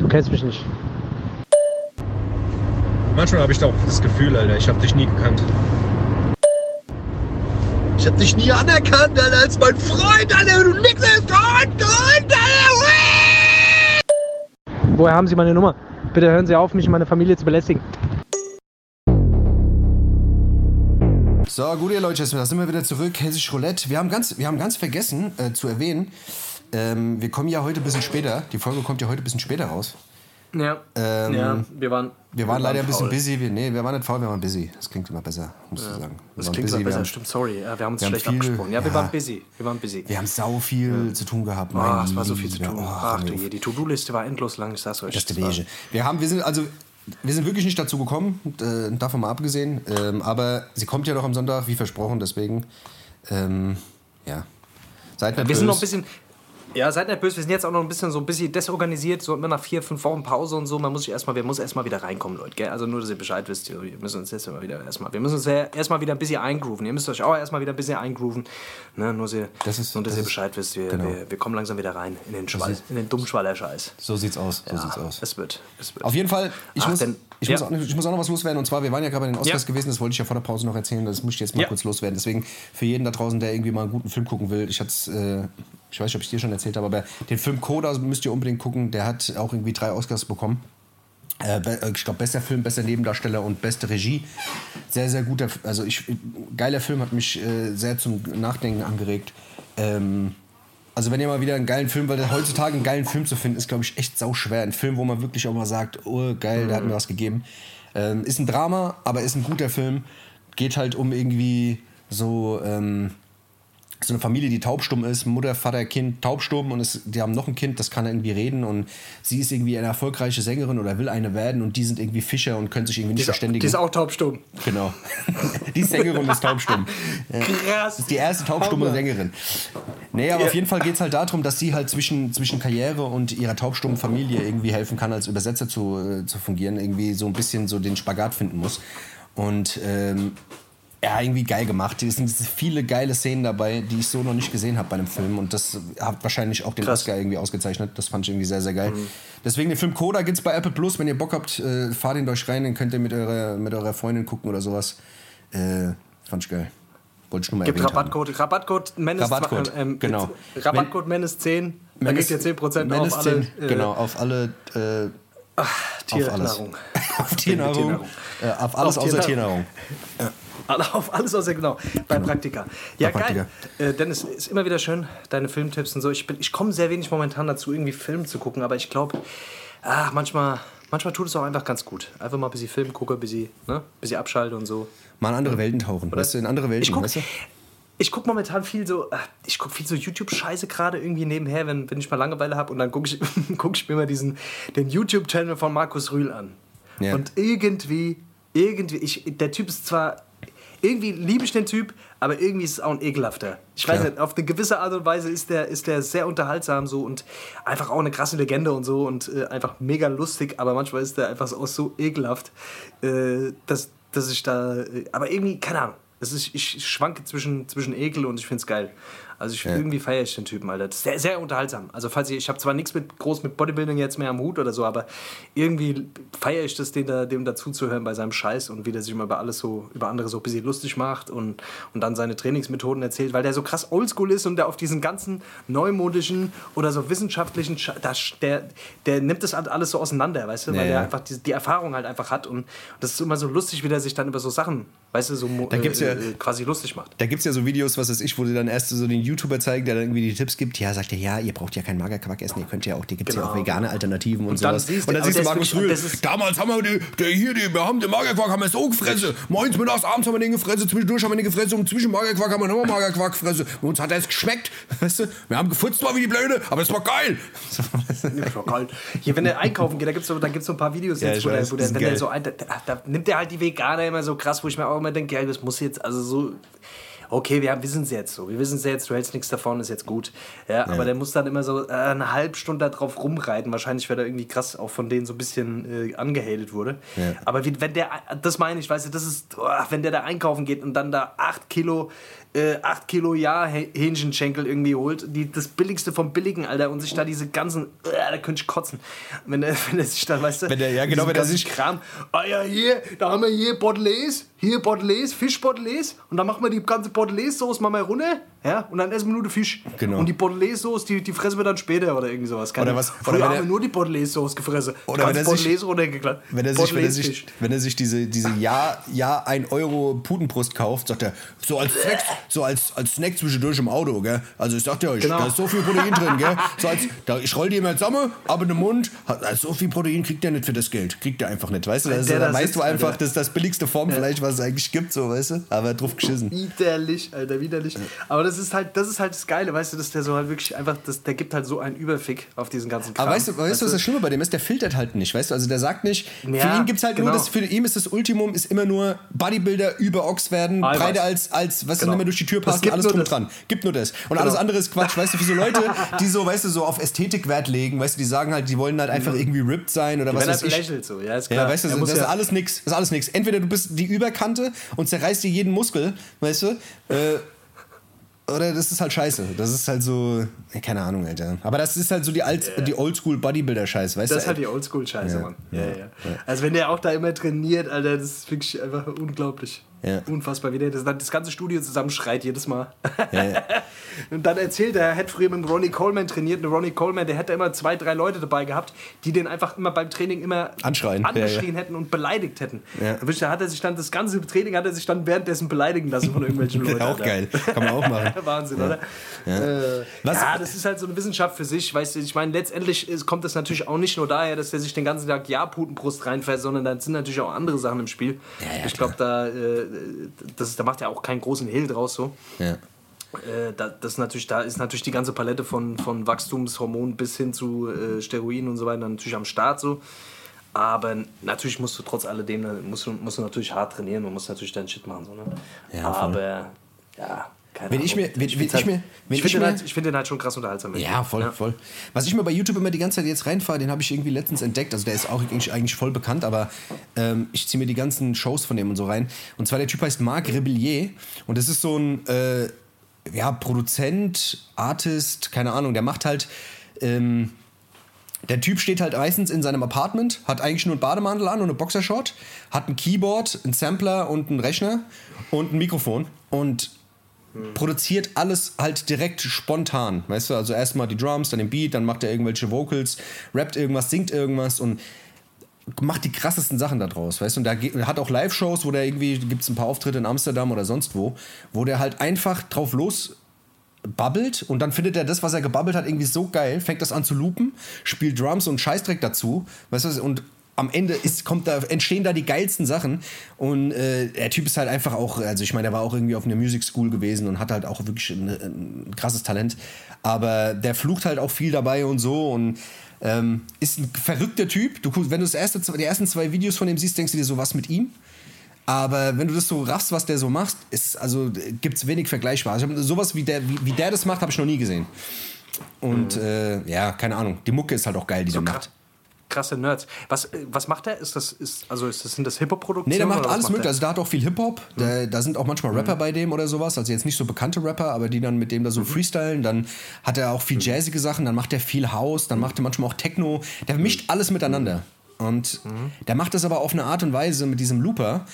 Du kennst mich nicht. Manchmal habe ich doch das Gefühl, Alter, ich habe dich nie gekannt. Ich habe dich nie anerkannt, Alter, als mein Freund, Alter, du nix ist Freund, Freund, Alter. Woher haben Sie meine Nummer? Bitte hören Sie auf, mich und meine Familie zu belästigen. So, gut, ihr Leute, da sind wir wieder zurück. Hessisch Roulette. Wir haben ganz, wir haben ganz vergessen äh, zu erwähnen, ähm, wir kommen ja heute ein bisschen später. Die Folge kommt ja heute ein bisschen später raus. Ja. Ähm, ja, wir waren. Wir waren leider ein bisschen faul. busy. Wir, nee, wir waren nicht faul, wir waren busy. Das klingt immer besser, musst du sagen. Wir Das klingt busy, wir besser, haben- stimmt, sorry. Ja, wir haben uns wir haben schlecht viel- abgesprochen. Ja, wir ja. waren busy. Wir waren busy. Wir haben sau viel zu tun gehabt. Oh, mein es war so viel zu tun. Oh, Ach du je, die To-Do-Liste war endlos lang, ich sag's euch. Das Das war-. Wir haben, wir sind also, wir sind wirklich nicht dazu gekommen, äh, davon mal abgesehen. Ähm, aber sie kommt ja doch am Sonntag, wie versprochen, deswegen, ähm, ja. Seid Wir sind noch ein bisschen. Ja, seid nicht böse, wir sind jetzt auch noch ein bisschen so ein bisschen desorganisiert, so immer nach vier, fünf Wochen Pause und so. Man muss sich erstmal, wir müssen erstmal wieder reinkommen, Leute. Gell? Also nur, dass ihr Bescheid wisst, wir müssen uns jetzt mal wieder erstmal, wir müssen uns ja erstmal wieder ein bisschen eingrooven. Ihr müsst euch auch erstmal wieder ein bisschen eingrooven. Ne? Nur, dass ihr, Das ist- nur, dass das ihr ist- Bescheid wisst, wir, genau. wir, wir kommen langsam wieder rein in den Schwall, ist- in den Dummschwaller-Scheiß. So sieht's aus, so Ja, sieht's aus. Es wird, es wird. Auf jeden Fall, ich, Ach, muss, denn- ich, ja. muss auch, ich muss auch noch was loswerden. Und zwar, wir waren ja gerade bei den Oscars Ja. gewesen, das wollte ich ja vor der Pause noch erzählen. Das muss ich jetzt mal kurz loswerden. Deswegen, für jeden da draußen, der irgendwie mal einen guten Film gucken will, ich hat's, äh, ich weiß nicht, ob ich dir schon erzählt habe, aber den Film Coda müsst ihr unbedingt gucken. Der hat auch irgendwie drei Oscars bekommen. Äh, äh, ich glaube, bester Film, bester Nebendarsteller und beste Regie. Sehr, sehr guter, also ich, geiler Film, hat mich äh, sehr zum Nachdenken angeregt. Ähm, also wenn ihr mal wieder einen geilen Film, weil heutzutage einen geilen Film zu finden, ist, glaube ich, echt sau schwer. Ein Film, wo man wirklich auch mal sagt, oh geil, der hat mir was gegeben. Ähm, ist ein Drama, aber ist ein guter Film. Geht halt um irgendwie so... Ähm, so eine Familie, die taubstumm ist, Mutter, Vater, Kind taubstumm und es, die haben noch ein Kind, das kann irgendwie reden und sie ist irgendwie eine erfolgreiche Sängerin oder will eine werden und die sind irgendwie Fischer und können sich irgendwie nicht verständigen. Die ist auch taubstumm. Genau. Die Sängerin ist taubstumm. Ja. Krass. Ist die erste taubstumme Sängerin. Nee, aber auf jeden Fall geht es halt darum, dass sie halt zwischen, zwischen Karriere und ihrer taubstummen Familie irgendwie helfen kann, als Übersetzer zu, äh, zu fungieren. Irgendwie so ein bisschen so den Spagat finden muss. Und ähm, ja, irgendwie geil gemacht. Es sind viele geile Szenen dabei, die ich so noch nicht gesehen habe bei einem Film. Und das hat wahrscheinlich auch den Krass. Oscar irgendwie ausgezeichnet. Das fand ich irgendwie sehr, sehr geil. Mhm. Deswegen den Film Coda gibt's bei Apple Plus. Wenn ihr Bock habt, äh, fahrt ihn euch rein, dann könnt ihr mit eurer, mit eurer Freundin gucken oder sowas. Äh, fand ich geil. Wollte ich nur mal Gibt erwähnt haben. Rabattcode, Rabattcode Menace Rabattcode, ähm, genau. Rabattcode Menace 10, da Menace- kriegt ihr 10% Menace auf alle 10, äh, genau, auf alle äh, Tiernahrung. auf Tiernahrung, Tiernahrung. äh, auf alles Auf außer Tiernahrung. Tiernahrung. Alle- Auf alles außer genau. Bei Praktika. Ja, Bei Praktika. geil. Äh, Dennis, ist immer wieder schön, deine Filmtipps und so. Ich, bin- ich komme sehr wenig momentan dazu, irgendwie Film zu gucken, aber ich glaube, ah, manchmal, manchmal tut es auch einfach ganz gut. Einfach mal ein bisschen Film gucke, ein bisschen, ne? ein bisschen abschalte und so. Mal in andere Welten tauchen, weißt du, in andere Welten, Ich guck, weißt du? ich guck momentan viel so, ah, ich guck viel so YouTube-Scheiße gerade irgendwie nebenher, wenn, wenn ich mal Langeweile habe und dann gucke ich, guck ich mir mal diesen, den YouTube-Channel von Markus Rühl an. Ja. Und irgendwie, irgendwie, ich, der Typ ist zwar, irgendwie liebe ich den Typ, aber irgendwie ist es auch ein ekelhafter. Ich weiß Klar. nicht, auf eine gewisse Art und Weise ist der, ist der sehr unterhaltsam so und einfach auch eine krasse Legende und so und äh, einfach mega lustig, aber manchmal ist der einfach so, auch so ekelhaft, äh, dass, dass ich da, äh, aber irgendwie, keine Ahnung. Ist, ich schwanke zwischen, zwischen Ekel und ich finde es geil. Also ich, irgendwie feiere ich den Typen, Alter. Das ist sehr, sehr unterhaltsam. Also falls ich, ich habe zwar nichts mit groß mit Bodybuilding jetzt mehr am Hut oder so, aber irgendwie feiere ich das, den da, dem dazuzuhören bei seinem Scheiß und wie der sich immer über alles so, über andere so ein bisschen lustig macht und, und dann seine Trainingsmethoden erzählt, weil der so krass oldschool ist und der auf diesen ganzen neumodischen oder so wissenschaftlichen, das, der, der nimmt das halt alles so auseinander, weißt du, weil Ja, der ja. einfach die, die Erfahrung halt einfach hat und das ist immer so lustig, wie der sich dann über so Sachen, weißt du, so Da gibt's ja- äh, äh, quasi lustig macht. Da gibt es ja so Videos, was weiß ich, wo sie dann erst so den YouTuber zeigen, der dann irgendwie die Tipps gibt. Ja, sagt er, ja, ihr braucht ja keinen Magerquark essen, ihr könnt ja auch, die gibt es ja Genau. auch vegane Alternativen und, Und dann sowas. siehst du- und dann siehst du das ist Markus Rühl. das Damals haben wir die, der hier, die, wir haben den Magerquark haben wir so gefressen. Morgens, mittags, abends haben wir den gefressen, zwischendurch haben wir den gefressen und zwischen Magerquark haben wir nochmal Magerquark gefressen. Bei uns hat er es geschmeckt. Weißt du, wir haben gefutzt mal wie die Blöde, aber es war geil. Ja, geil. Hier, wenn er einkaufen geht, da gibt es so, da gibt's so ein paar Videos Ja, jetzt, wo, weiß, der, wo der, das wenn der so ein, da, da nimmt er halt die Veganer immer so krass, wo ich mir auch immer denke, ja, das muss jetzt, also so, okay, wir wissen es jetzt so, wir wissen es jetzt, du hältst nichts davon, ist jetzt gut. Ja, aber der muss dann immer so äh, eine halbe Stunde da drauf rumreiten, wahrscheinlich, weil er irgendwie krass auch von denen so ein bisschen äh, angehatet wurde. Ja. Aber wie, wenn der, das meine ich, weißt du, das ist, oh, wenn der da einkaufen geht und dann da 8 Kilo, äh, 8 Kilo ja Hä- Hähnchenschenkel irgendwie holt, die, das billigste vom Billigen, Alter, und sich da diese ganzen, äh, da könnte ich kotzen. Wenn der, wenn der sich da, weißt du, Wenn der- ja, genau, wenn der sich- Kram, ah ja, hier, da haben wir hier Bordelaise, hier Bordelaise, Fischbordelaise, und dann machen wir die ganze Bordelaise-Sauce mal mal runter, ja, und dann essen wir nur den Fisch. Genau. Und die Bordelaise-Sauce, die, die fressen wir dann später oder irgendwie sowas. Keine, Oder was- Früher oder haben er- wir nur die Bordelaise-Sauce gefressen. Oder wenn er sich- runtergeklappt. Wenn er sich, wenn er sich, wenn er sich diese, diese Jahr, Jahr 1 Euro Putenbrust kauft, sagt er, so als Snack, so als, als Snack zwischendurch im Auto, gell? Also ich sag dir euch, Genau. da ist so viel Protein drin, gell? So als, da, ich roll die immer zusammen, aber in den Mund, also so viel Protein kriegt der nicht für das Geld. Kriegt der einfach nicht, weißt du? Der da weißt du einfach, das ist das billigste Formfleisch, was es eigentlich gibt, so, weißt du? Aber drauf geschissen. Widerlich, Alter, widerlich. Aber das ist halt, das ist halt das Geile, weißt du, dass der so halt wirklich einfach, das, der gibt halt so einen Überfick auf diesen ganzen Kram. Aber weißt du, weißt du, was das Schlimme bei dem ist? Der filtert halt nicht, weißt du? Also der sagt nicht, für Ja, ihn gibt's halt nur genau. das, für ihn ist das Ultimum, ist immer nur Bodybuilder über Ochs werden, Eiweiß. breiter als, als was Genau. mehr durch die Tür Das gibt alles nur drum das. dran. Gibt nur das. Und Genau. alles andere ist Quatsch, weißt du, für so Leute, die so, weißt du, so auf Ästhetik Wert legen, weißt du, die sagen halt, die wollen halt einfach irgendwie ripped sein oder was Wenn er weiß ich. lächelt so, ja, ist klar. Ja, weißt du, Er das muss ist ja- alles nix. Das ist alles nix. Entweder du bist die Überkante und zerreißt dir jeden Muskel, weißt du, äh, oder das ist halt scheiße. Das ist halt so, ja, keine Ahnung, Alter. Aber das ist halt so die, alt, die Oldschool Bodybuilder-Scheiß, weißt Das ist du? halt die Oldschool-Scheiße, Ja, Mann. Ja, ja. Also wenn der auch da immer trainiert, Alter, das ist wirklich einfach unglaublich. Ja. Unfassbar, wie der das, das ganze Studio zusammenschreit jedes Mal. Ja, ja. Und dann erzählt er, er hätte früher mit Ronnie Coleman trainiert. Und Ronnie Coleman, der hätte immer zwei, drei Leute dabei gehabt, die den einfach immer beim Training immer Anschreien. Angeschrien hätten und beleidigt hätten. Ja. Da hat er sich dann das ganze Training hat er sich dann währenddessen beleidigen lassen von irgendwelchen Leuten. Auch Alter. geil. Kann man auch machen. Wahnsinn, oder? Ja. Äh, Was- ja, das ist halt so eine Wissenschaft für sich. Weißt du, ich meine, letztendlich kommt das natürlich auch nicht nur daher, dass er sich den ganzen Tag Ja-Putenbrust reinfährt, sondern da sind natürlich auch andere Sachen im Spiel. ich glaube, da, äh, das, da macht er auch keinen großen Hehl draus so. Ja. Äh, da, das ist natürlich, da ist natürlich die ganze Palette von, von Wachstumshormonen bis hin zu äh, Steroiden und so weiter natürlich am Start so. Aber natürlich musst du trotz alledem, musst du, musst du natürlich hart trainieren und musst natürlich deinen Shit machen. So, ne? Ja. Aber ja, keine Wenn ich mir- wenn- wenn ich halt, mir- wenn ich ich finde mir- den, halt, ich find den halt schon krass unterhaltsam. Ja, voll, voll. Was ich mir bei YouTube immer die ganze Zeit jetzt reinfahre, den habe ich irgendwie letztens entdeckt. Also der ist auch eigentlich, eigentlich voll bekannt, aber ähm, ich ziehe mir die ganzen Shows von dem und so rein. Und zwar der Typ heißt Marc Rebellier und das ist so ein äh, ja, Produzent, Artist, keine Ahnung, der macht halt. Ähm, der Typ steht halt meistens in seinem Apartment, hat eigentlich nur einen Bademantel an und eine Boxershort, hat ein Keyboard, einen Sampler und einen Rechner und ein Mikrofon und produziert alles halt direkt spontan. Weißt du, also erstmal die Drums, dann den Beat, dann macht er irgendwelche Vocals, rappt irgendwas, singt irgendwas und macht die krassesten Sachen da draus, weißt du? Und da hat auch Live-Shows, wo der irgendwie, gibt es ein paar Auftritte in Amsterdam oder sonst wo, wo der halt einfach drauf los babbelt und dann findet er das, was er gebabbelt hat, irgendwie so geil, fängt das an zu loopen, spielt Drums und Scheißdreck dazu, weißt du, und am Ende ist, kommt da, entstehen da die geilsten Sachen und äh, der Typ ist halt einfach auch, also ich meine, der war auch irgendwie auf einer Music School gewesen und hat halt auch wirklich ein, ein krasses Talent, aber der flucht halt auch viel dabei und so und ähm, ist ein verrückter Typ. Du, guckst- wenn du das erste, die ersten zwei Videos von ihm siehst, denkst du dir so, was mit ihm? Aber wenn du das so raffst, was der so macht, ist, also gibt es wenig vergleichbar. Also, sowas wie der, wie, wie der das macht, habe ich noch nie gesehen. Und äh, ja, keine Ahnung. Die Mucke ist halt auch geil, die der macht. Krasse Nerds. Was, äh, was macht der? Ist das, ist, also ist das, sind das Hip-Hop-Produktionen? Nee, der macht alles mögliche. der? Also da hat auch viel Hip-Hop. Da, da sind auch manchmal Rapper bei dem oder sowas. Also jetzt nicht so bekannte Rapper, aber die dann mit dem da so freestylen. Dann hat er auch viel jazzige Sachen. Dann macht er viel House. Dann macht er manchmal auch Techno. Der mischt alles miteinander. Und der macht das aber auf eine Art und Weise mit diesem Looper.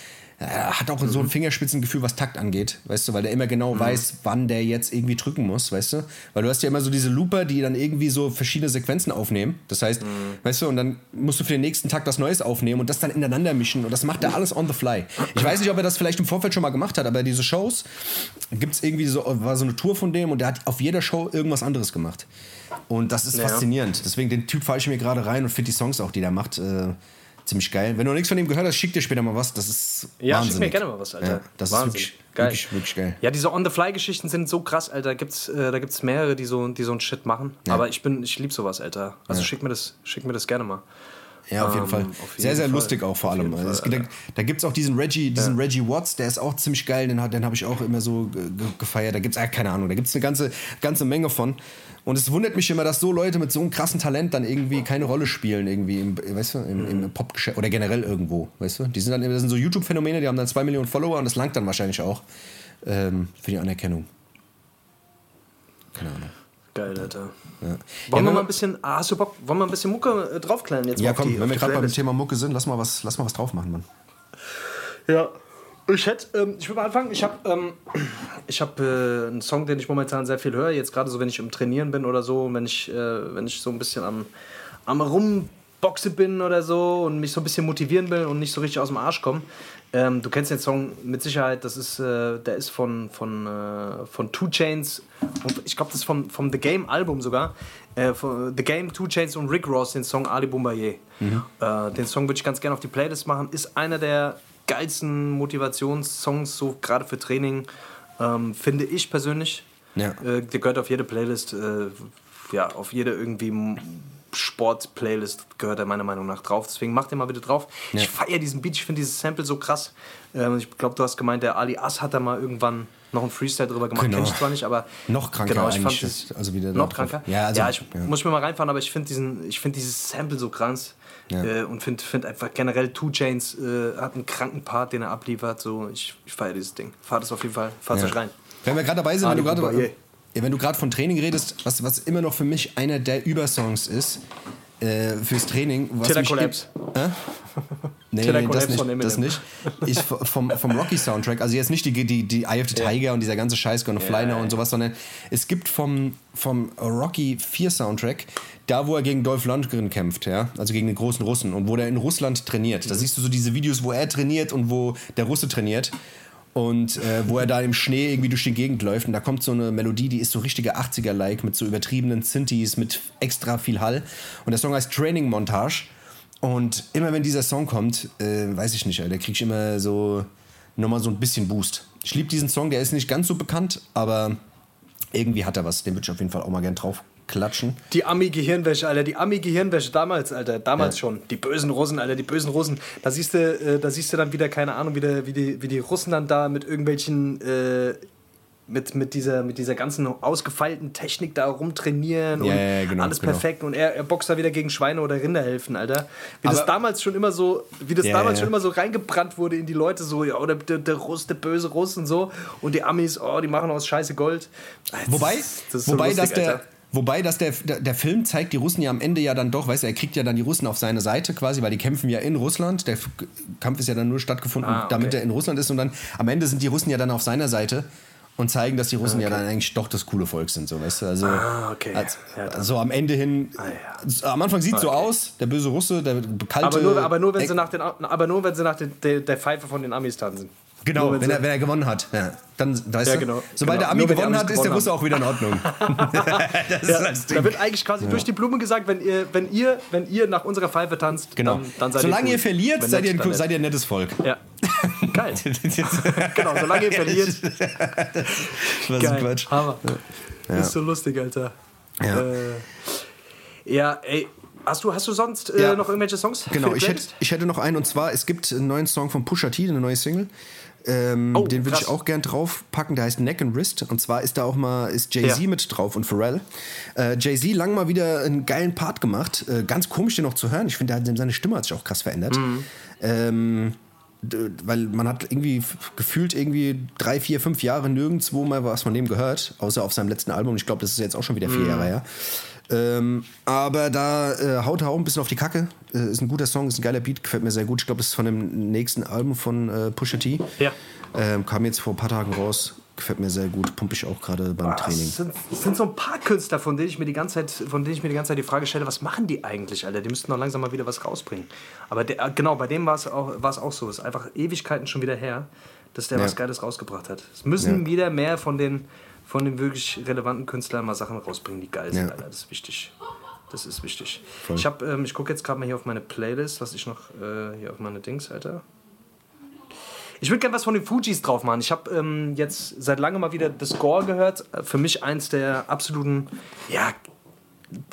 Er hat auch so ein Fingerspitzengefühl, was Takt angeht, weißt du, weil der immer genau weiß, wann der jetzt irgendwie drücken muss, weißt du? Weil du hast ja immer so diese Looper, die dann irgendwie so verschiedene Sequenzen aufnehmen. Das heißt, weißt du, und dann musst du für den nächsten Takt was Neues aufnehmen und das dann ineinander mischen und das macht er alles on the fly. Ich weiß nicht, ob er das vielleicht im Vorfeld schon mal gemacht hat, aber diese Shows gibt es irgendwie so, war so eine Tour von dem und der hat auf jeder Show irgendwas anderes gemacht. Und das ist Ja. faszinierend. Deswegen den Typ fahre ich mir gerade rein und finde die Songs auch, die der macht, äh, ziemlich geil. Wenn du nichts von ihm gehört hast, schick dir später mal was. Das ist Ja, wahnsinnig. schick mir gerne mal was, Alter. Ja, das Wahnsinn. ist wirklich Geil. Wirklich, wirklich geil. Ja, diese On-the-Fly-Geschichten sind so krass, Alter. Gibt's, äh, da gibt es mehrere, die so, die so einen Shit machen. Aber ich bin, ich liebe sowas, Alter. Also schick, mir das, schick mir das gerne mal. Ja, auf jeden Ähm, Fall. auf sehr, jeden sehr Fall. lustig auch vor Auf allem. Also es, da da gibt es auch diesen Reggie, diesen Reggie Watts, der ist auch ziemlich geil, den, den habe ich auch immer so ge ge gefeiert. Da gibt es, keine Ahnung, da gibt es eine ganze, ganze Menge von. Und es wundert mich immer, dass so Leute mit so einem krassen Talent dann irgendwie keine Rolle spielen, irgendwie im, weißt du, im, Mhm. im Popgeschäft oder generell irgendwo, weißt du? Die sind dann, das sind so YouTube-Phänomene, die haben dann zwei Millionen Follower und das langt dann wahrscheinlich auch ähm, für die Anerkennung. Keine Ahnung. Geil, Alter. Ja. Wollen Ja, wir mal ein bisschen, ah, hast du Bock, wollen wir ein bisschen Mucke äh, draufklären jetzt Ja, komm, die, wenn wir gerade beim? Thema Mucke sind, lass mal was, lass mal was drauf machen, Mann. Ja. Ich hätte, ähm, ich will mal anfangen. Ich habe ähm, ich hab, äh, einen Song, den ich momentan sehr viel höre. Jetzt gerade so, wenn ich im Trainieren bin oder so, wenn ich, äh, wenn ich so ein bisschen am, am Rumboxe bin oder so und mich so ein bisschen motivieren will und nicht so richtig aus dem Arsch komme. Ähm, du kennst den Song mit Sicherheit. Das ist, äh, der ist von von äh, von Two Chains und ich glaube, das ist vom, vom The Game Album sogar. Äh, von The Game, Two Chains und Rick Ross den Song Ali Boumbaye. Äh, den Song würde ich ganz gerne auf die Playlist machen. Ist einer der geilsten Motivationssongs, so gerade für Training, ähm, finde ich persönlich. Ja. Äh, der gehört auf jede Playlist, äh, ja, auf jede irgendwie Sport-Playlist gehört er meiner Meinung nach drauf. Deswegen mach den mal bitte drauf. Ich feiere diesen Beat, ich finde dieses Sample so krass. Ähm, ich glaube, du hast gemeint, der Ali As hat da mal irgendwann noch einen Freestyle drüber gemacht. Genau. Kenn ich zwar nicht, aber Noch kranker genau, ich fand das, also wie der da noch kranker. Ja, Ja, also, ich ja. muss mir mal reinfahren, aber ich finde diesen, ich finde dieses Sample so krass. Ja. Äh, und finde find einfach generell Two Chains äh, hat einen kranken Part, den er abliefert. So, ich, ich feiere dieses Ding. Fahrt es auf jeden Fall. Fahrt es euch rein. Wenn wir gerade dabei sind, wenn Ali du gerade ja, wenn du gerade von Training redest, was, was immer noch für mich einer der Übersongs ist äh, fürs Training, was Tiller Collapse. Hä? Nee, nee, das nicht, das nicht. Ich, vom, vom Rocky-Soundtrack, also jetzt nicht die, die, die Eye of the Tiger und dieser ganze Scheiß, Gonna Fly Now und sowas, sondern es gibt vom, vom Rocky 4 Soundtrack, da wo er gegen Dolph Lundgren kämpft, ja, also gegen den großen Russen und wo der in Russland trainiert. Mhm. Da siehst du so diese Videos, wo er trainiert und wo der Russe trainiert und äh, wo er da im Schnee irgendwie durch die Gegend läuft. Und da kommt so eine Melodie, die ist so richtige 80er-like mit so übertriebenen Synthes, mit extra viel Hall. Und der Song heißt Training Montage. Und immer wenn dieser Song kommt, äh, weiß ich nicht, Alter, krieg ich immer so nochmal so ein bisschen Boost. Ich liebe diesen Song, der ist nicht ganz so bekannt, aber irgendwie hat er was, den würde ich auf jeden Fall auch mal gern drauf klatschen. Die Ami-Gehirnwäsche, Alter, die Ami-Gehirnwäsche damals, Alter, damals schon. Die bösen Russen, Alter, die bösen Russen. Da siehst du, äh, da siehst du dann wieder, keine Ahnung, wie, der, wie, die, wie die Russen dann da mit irgendwelchen, äh, mit, mit, dieser, mit dieser ganzen ausgefeilten Technik da rumtrainieren Ja, und ja, ja, genau, alles genau. perfekt. Und er, er boxt da wieder gegen Schweine oder Rinder helfen, Alter. Wie das Aber- damals schon immer so, wie das Ja, damals ja. schon immer so reingebrannt wurde in die Leute, so, ja, oder der, der Russ, der böse Russ und so. Und die Amis, oh, die machen aus Scheiße Gold. Das Wobei, das ist so wobei, lustig, dass der, Alter. Wobei dass der, der, Film zeigt die Russen ja am Ende ja dann doch, weißt du, er kriegt ja dann die Russen auf seine Seite quasi, weil die kämpfen ja in Russland. Der Kampf ist ja dann nur stattgefunden, Ah, okay. damit er in Russland ist und dann am Ende sind die Russen ja dann auf seiner Seite. und zeigen, dass die Russen ja dann eigentlich doch das coole Volk sind. So, weißt du? Also, Ah, okay. als, Ja, also am Ende hin, ja. am Anfang sieht es so aus, der böse Russe, der kalte. Aber nur, aber nur wenn sie nach, den, aber nur, wenn sie nach den, der, der Pfeife von den Amis tanzen. Genau, wenn, sie- er, wenn er gewonnen hat. Ja, dann, weißt Ja, genau. sobald Genau. der Ami Nur wenn gewonnen hat, ist der gewonnen Russe auch wieder in Ordnung. das ist das Da Ding. wird eigentlich quasi durch die Blume gesagt, wenn ihr, wenn ihr, wenn ihr nach unserer Pfeife tanzt, Genau. dann, dann seid Solange ihr, ihr, cool. verliert, Wenn seid ihr, nicht, ein, seid ihr ein nettes Volk. Ja. Geil. genau, solange ihr verliert. Was ein Geil. Quatsch. Hammer. Ist so lustig, Alter. Ja. Äh, ja, ey. Hast du, hast du sonst äh, Ja. noch irgendwelche Songs? Genau, ich hätte, ich hätte noch einen und zwar, es gibt einen neuen Song von Pusha T, eine neue Single. Ähm, Oh, den würde ich auch gern draufpacken, der heißt Neck and Wrist. Und zwar ist da auch mal ist Jay-Z Ja. mit drauf und Pharrell. Äh, Jay-Z lang mal wieder einen geilen Part gemacht. Äh, ganz komisch, den noch zu hören. Ich finde, seine Stimme hat sich auch krass verändert. Mhm. Ähm, weil man hat irgendwie gefühlt irgendwie drei, vier, fünf Jahre nirgendwo mal was von dem gehört, außer auf seinem letzten Album. Ich glaube, das ist jetzt auch schon wieder Mhm. vier Jahre her. Ähm, aber da äh, haut er auch ein bisschen auf die Kacke. Äh, ist ein guter Song, ist ein geiler Beat, gefällt mir sehr gut. Ich glaube, das ist von dem nächsten Album von äh, Pusha T. Ja. Ähm, kam jetzt vor ein paar Tagen raus. Gefällt mir sehr gut. Pumpe ich auch gerade beim Ah, Training. Es sind, es sind so ein paar Künstler, von denen ich mir die ganze Zeit, von denen ich mir die ganze Zeit die Frage stelle, was machen die eigentlich, Alter? Die müssten doch langsam mal wieder was rausbringen. Aber der, äh, genau, bei dem war es auch, war es auch so. Es ist einfach Ewigkeiten schon wieder her, dass der Ja. was Geiles rausgebracht hat. Es müssen Ja. wieder mehr von den, von den wirklich relevanten Künstlern mal Sachen rausbringen, die geil sind, Ja. Alter. Das ist wichtig. Das ist wichtig. Ich, hab, ähm, ich gucke jetzt gerade mal hier auf meine Playlist, was ich noch äh, hier auf meine Dings, Alter. Ich würde gerne was von den Fujis drauf machen. Ich habe ähm, jetzt seit langem mal wieder The Score gehört. Äh, Für mich eins der absoluten, ja,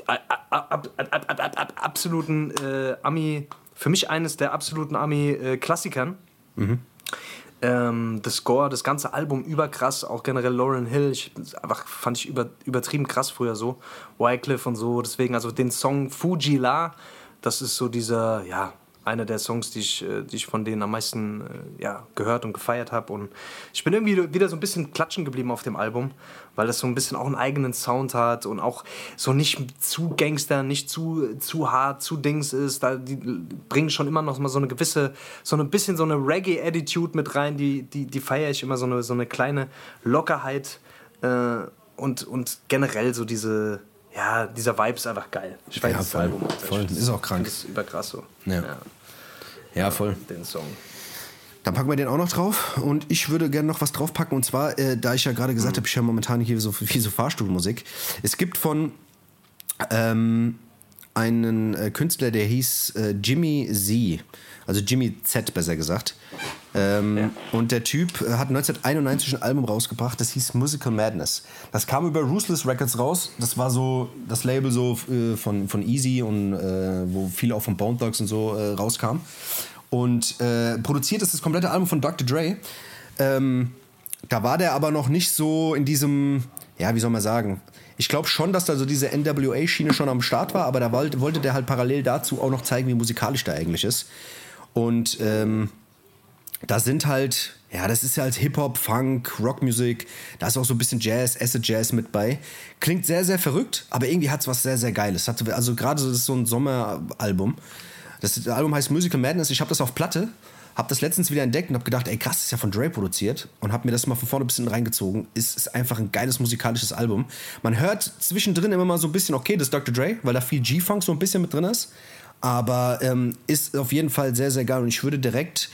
ab, ab, ab, ab, ab, absoluten äh, Ami, für mich eines der absoluten Ami-Klassikern. Ähm, The Score, das ganze Album überkrass, auch generell Lauren Hill, ich, einfach fand ich über, übertrieben krass früher so. Wycliffe und so, deswegen, also den Song Fuji La, das ist so dieser, ja, einer der Songs, die ich, äh, die ich von denen am meisten äh, ja, gehört und gefeiert habe. Und ich bin irgendwie wieder so ein bisschen klatschen geblieben auf dem Album, weil das so ein bisschen auch einen eigenen Sound hat und auch so nicht zu Gangster, nicht zu, zu hart, zu Dings ist. Da, die bringen schon immer noch mal so eine gewisse, so ein bisschen so eine Reggae-Attitude mit rein, die, die, die feiere ich immer, so eine, so eine kleine Lockerheit äh, und, und generell so diese, ja, dieser Vibe ist einfach geil. Ich feiere Ja, das voll. Voll. Ist auch krank. Das ist überkrass so. Ja. Ja, voll. den Song. Dann packen wir den auch noch drauf. Und ich würde gerne noch was draufpacken. Und zwar, äh, da ich ja gerade gesagt habe, ich höre momentan hier so viel so Fahrstuhlmusik. Es gibt von ähm, einen äh, Künstler, der hieß äh, Jimmy Z. Also Jimmy Z, besser gesagt. Ähm, Und der Typ äh, hat 1991 ein Album rausgebracht, das hieß Musical Madness. Das kam über Ruthless Records raus. Das war so das Label so äh, von, von Easy und äh, wo viel auch von Bone Dogs und so äh, rauskam. Und äh, produziert ist das komplette Album von Dr. Dre. Ähm, da war der aber noch nicht so in diesem, ja, wie soll man sagen? Ich glaube schon, dass da so diese NWA-Schiene schon am Start war, aber da wollte, wollte der halt parallel dazu auch noch zeigen, wie musikalisch der eigentlich ist. Und ähm, da sind halt, ja, das ist ja halt Hip-Hop, Funk, Rockmusik, da ist auch so ein bisschen Jazz, Acid Jazz mit bei. Klingt sehr, sehr verrückt, aber irgendwie hat es was sehr, sehr Geiles. Hat, also gerade so, das ist so ein Sommeralbum. Das Album heißt Musical Madness. Ich habe das auf Platte, habe das letztens wieder entdeckt und habe gedacht, ey krass, das ist ja von Dre produziert und habe mir das mal von vorne ein bisschen reingezogen. Ist, ist einfach ein geiles musikalisches Album. Man hört zwischendrin immer mal so ein bisschen, okay, das ist Dr. Dre, weil da viel G-Funk so ein bisschen mit drin ist. Aber ähm, ist auf jeden Fall sehr, sehr geil und ich würde direkt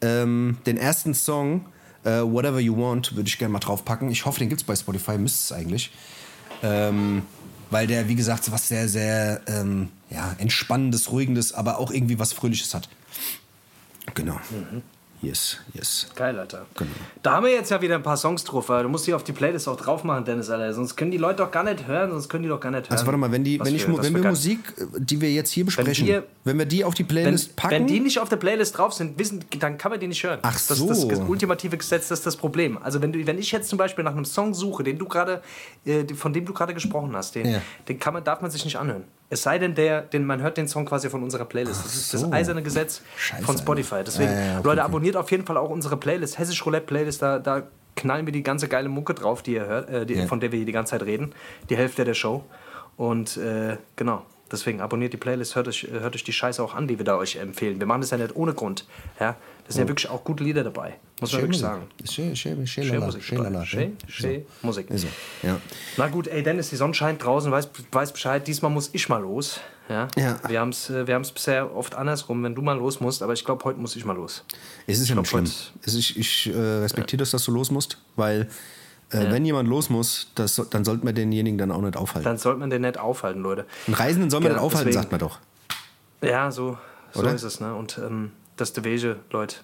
ähm, den ersten Song, äh, Whatever You Want, würde ich gerne mal draufpacken. Ich hoffe, den gibt es bei Spotify, müsste es eigentlich. Ähm, weil der, wie gesagt, was sehr, sehr ähm, ja, entspannendes, ruhigendes, aber auch irgendwie was Fröhliches hat. Genau. Yes, yes. Geil, Alter. Genau. Da haben wir jetzt ja wieder ein paar Songs drauf. Du musst die auf die Playlist auch drauf machen, Dennis, Alter. Sonst können die Leute doch gar nicht hören, sonst können die doch gar nicht hören. Also warte mal, wenn, die, wenn, ich, für- wenn wir Musik, äh, die wir jetzt hier besprechen, wir- wenn wir die auf die wenn, Playlist packen, wenn die nicht auf der Playlist drauf sind, wissen, dann kann man die nicht hören. Ach Das ist so. das, das ultimative Gesetz, das ist das Problem. Also wenn, du, wenn ich jetzt zum Beispiel nach einem Song suche, den du gerade, äh, von dem du gerade gesprochen hast, den, Ja. den kann man, darf man sich nicht anhören. Es sei denn, der, den, man hört den Song quasi von unserer Playlist. Das ist so. das eiserne Gesetz Scheiße, von Spotify. Deswegen, Ja, ja, okay, Leute, okay. abonniert auf jeden Fall auch unsere Playlist, Hessisch Roulette Playlist, da, da knallen wir die ganze geile Mucke drauf, die ihr hört, äh, die, Ja. von der wir hier die ganze Zeit reden. Die Hälfte der Show. Und äh, genau. Deswegen abonniert die Playlist, hört euch, hört euch die Scheiße auch an, die wir da euch empfehlen. Wir machen das ja nicht ohne Grund. Ja? Da sind ja wirklich auch gute Lieder dabei, muss man wirklich sagen. Schön, schön, schön, Schön Musik schön, lala, Schön, ja. schön Musik. Ja. Na gut, ey Dennis, die Sonne scheint draußen, weiß, weiß Bescheid, diesmal muss ich mal los. Ja? Ja. Wir haben es wir haben's bisher oft andersrum, wenn du mal los musst, aber ich glaube, heute muss ich mal los. Es ist ja nicht glaub, schlimm. Es ist, ich äh, respektiere das, dass du los musst, weil äh, wenn jemand los muss, das, dann sollte man denjenigen dann auch nicht aufhalten. Dann sollte man den nicht aufhalten, Leute. Einen Reisenden soll man Genau, nicht aufhalten, deswegen- sagt man doch. Ja, so, so Oder? ist es, ne? Und ähm, das ist der Wege, Leute.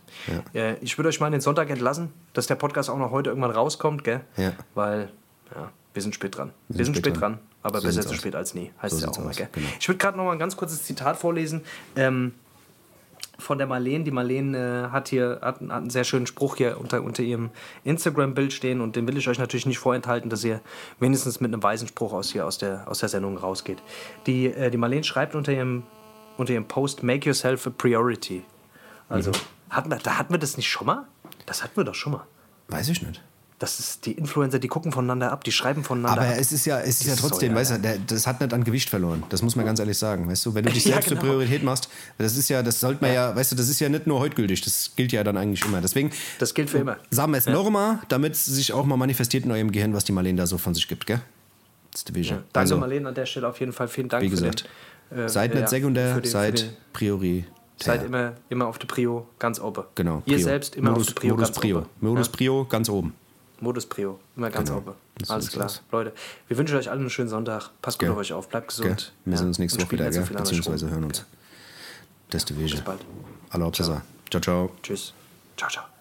Ja. ich würde euch mal den Sonntag entlassen, dass der Podcast auch noch heute irgendwann rauskommt, gell? Ja. Weil, ja, wir sind spät dran. Wir, sind spät dran, aber So besser zu aus. spät als nie, heißt So es ja auch mal, gell? genau. Ich würde gerade noch mal ein ganz kurzes Zitat vorlesen. Ähm, von der Marlene. Die Marlene äh, hat hier hat, hat einen sehr schönen Spruch hier unter, unter ihrem Instagram-Bild stehen und den will ich euch natürlich nicht vorenthalten, dass ihr wenigstens mit einem weisen Spruch aus, hier, aus, der, aus der Sendung rausgeht. Die, äh, die Marlene schreibt unter ihrem, unter ihrem Post, make yourself a priority. Also, hatten wir, da hatten wir das nicht schon mal? Das hatten wir doch schon mal. Weiß ich nicht. Das ist die Influencer, die gucken voneinander ab, die schreiben voneinander Aber ab. es ist ja, es ist ja trotzdem, ja- weißt du, der, das hat nicht an Gewicht verloren. Das muss man ganz ehrlich sagen. Weißt du, wenn du dich Ja, selbst zur genau. Priorität machst, das ist ja, das sollte man ja. weißt du, das ist ja nicht nur heute gültig, das gilt ja dann eigentlich immer. Deswegen Das gilt für immer. sagen wir es nochmal, damit es sich auch mal manifestiert in eurem Gehirn, was die Marlene da so von sich gibt, gell? Das ist die Vision. Danke, also, Marlene, an der Stelle auf jeden Fall. Vielen Dank wie für gesagt, den, äh, seid ja, nicht sekundär, den- seid den- Seid immer, immer auf der Prio ganz oben. Genau. Ihr Prio. selbst immer Modus, auf der Prio Modus ganz Prio. oben. Modus Ja? Prio ganz oben. Modus Prio, immer ganz Genau. oben. So Alles klar. aus. Leute, wir wünschen euch allen einen schönen Sonntag. Passt gut Gell. auf euch auf, bleibt Gell? gesund. Wir Ja. sehen uns nächste Woche wieder, so gell? beziehungsweise hören uns. Das Vision. Bis bald. Alle. Ciao, ciao. Tschüss. Ciao, ciao.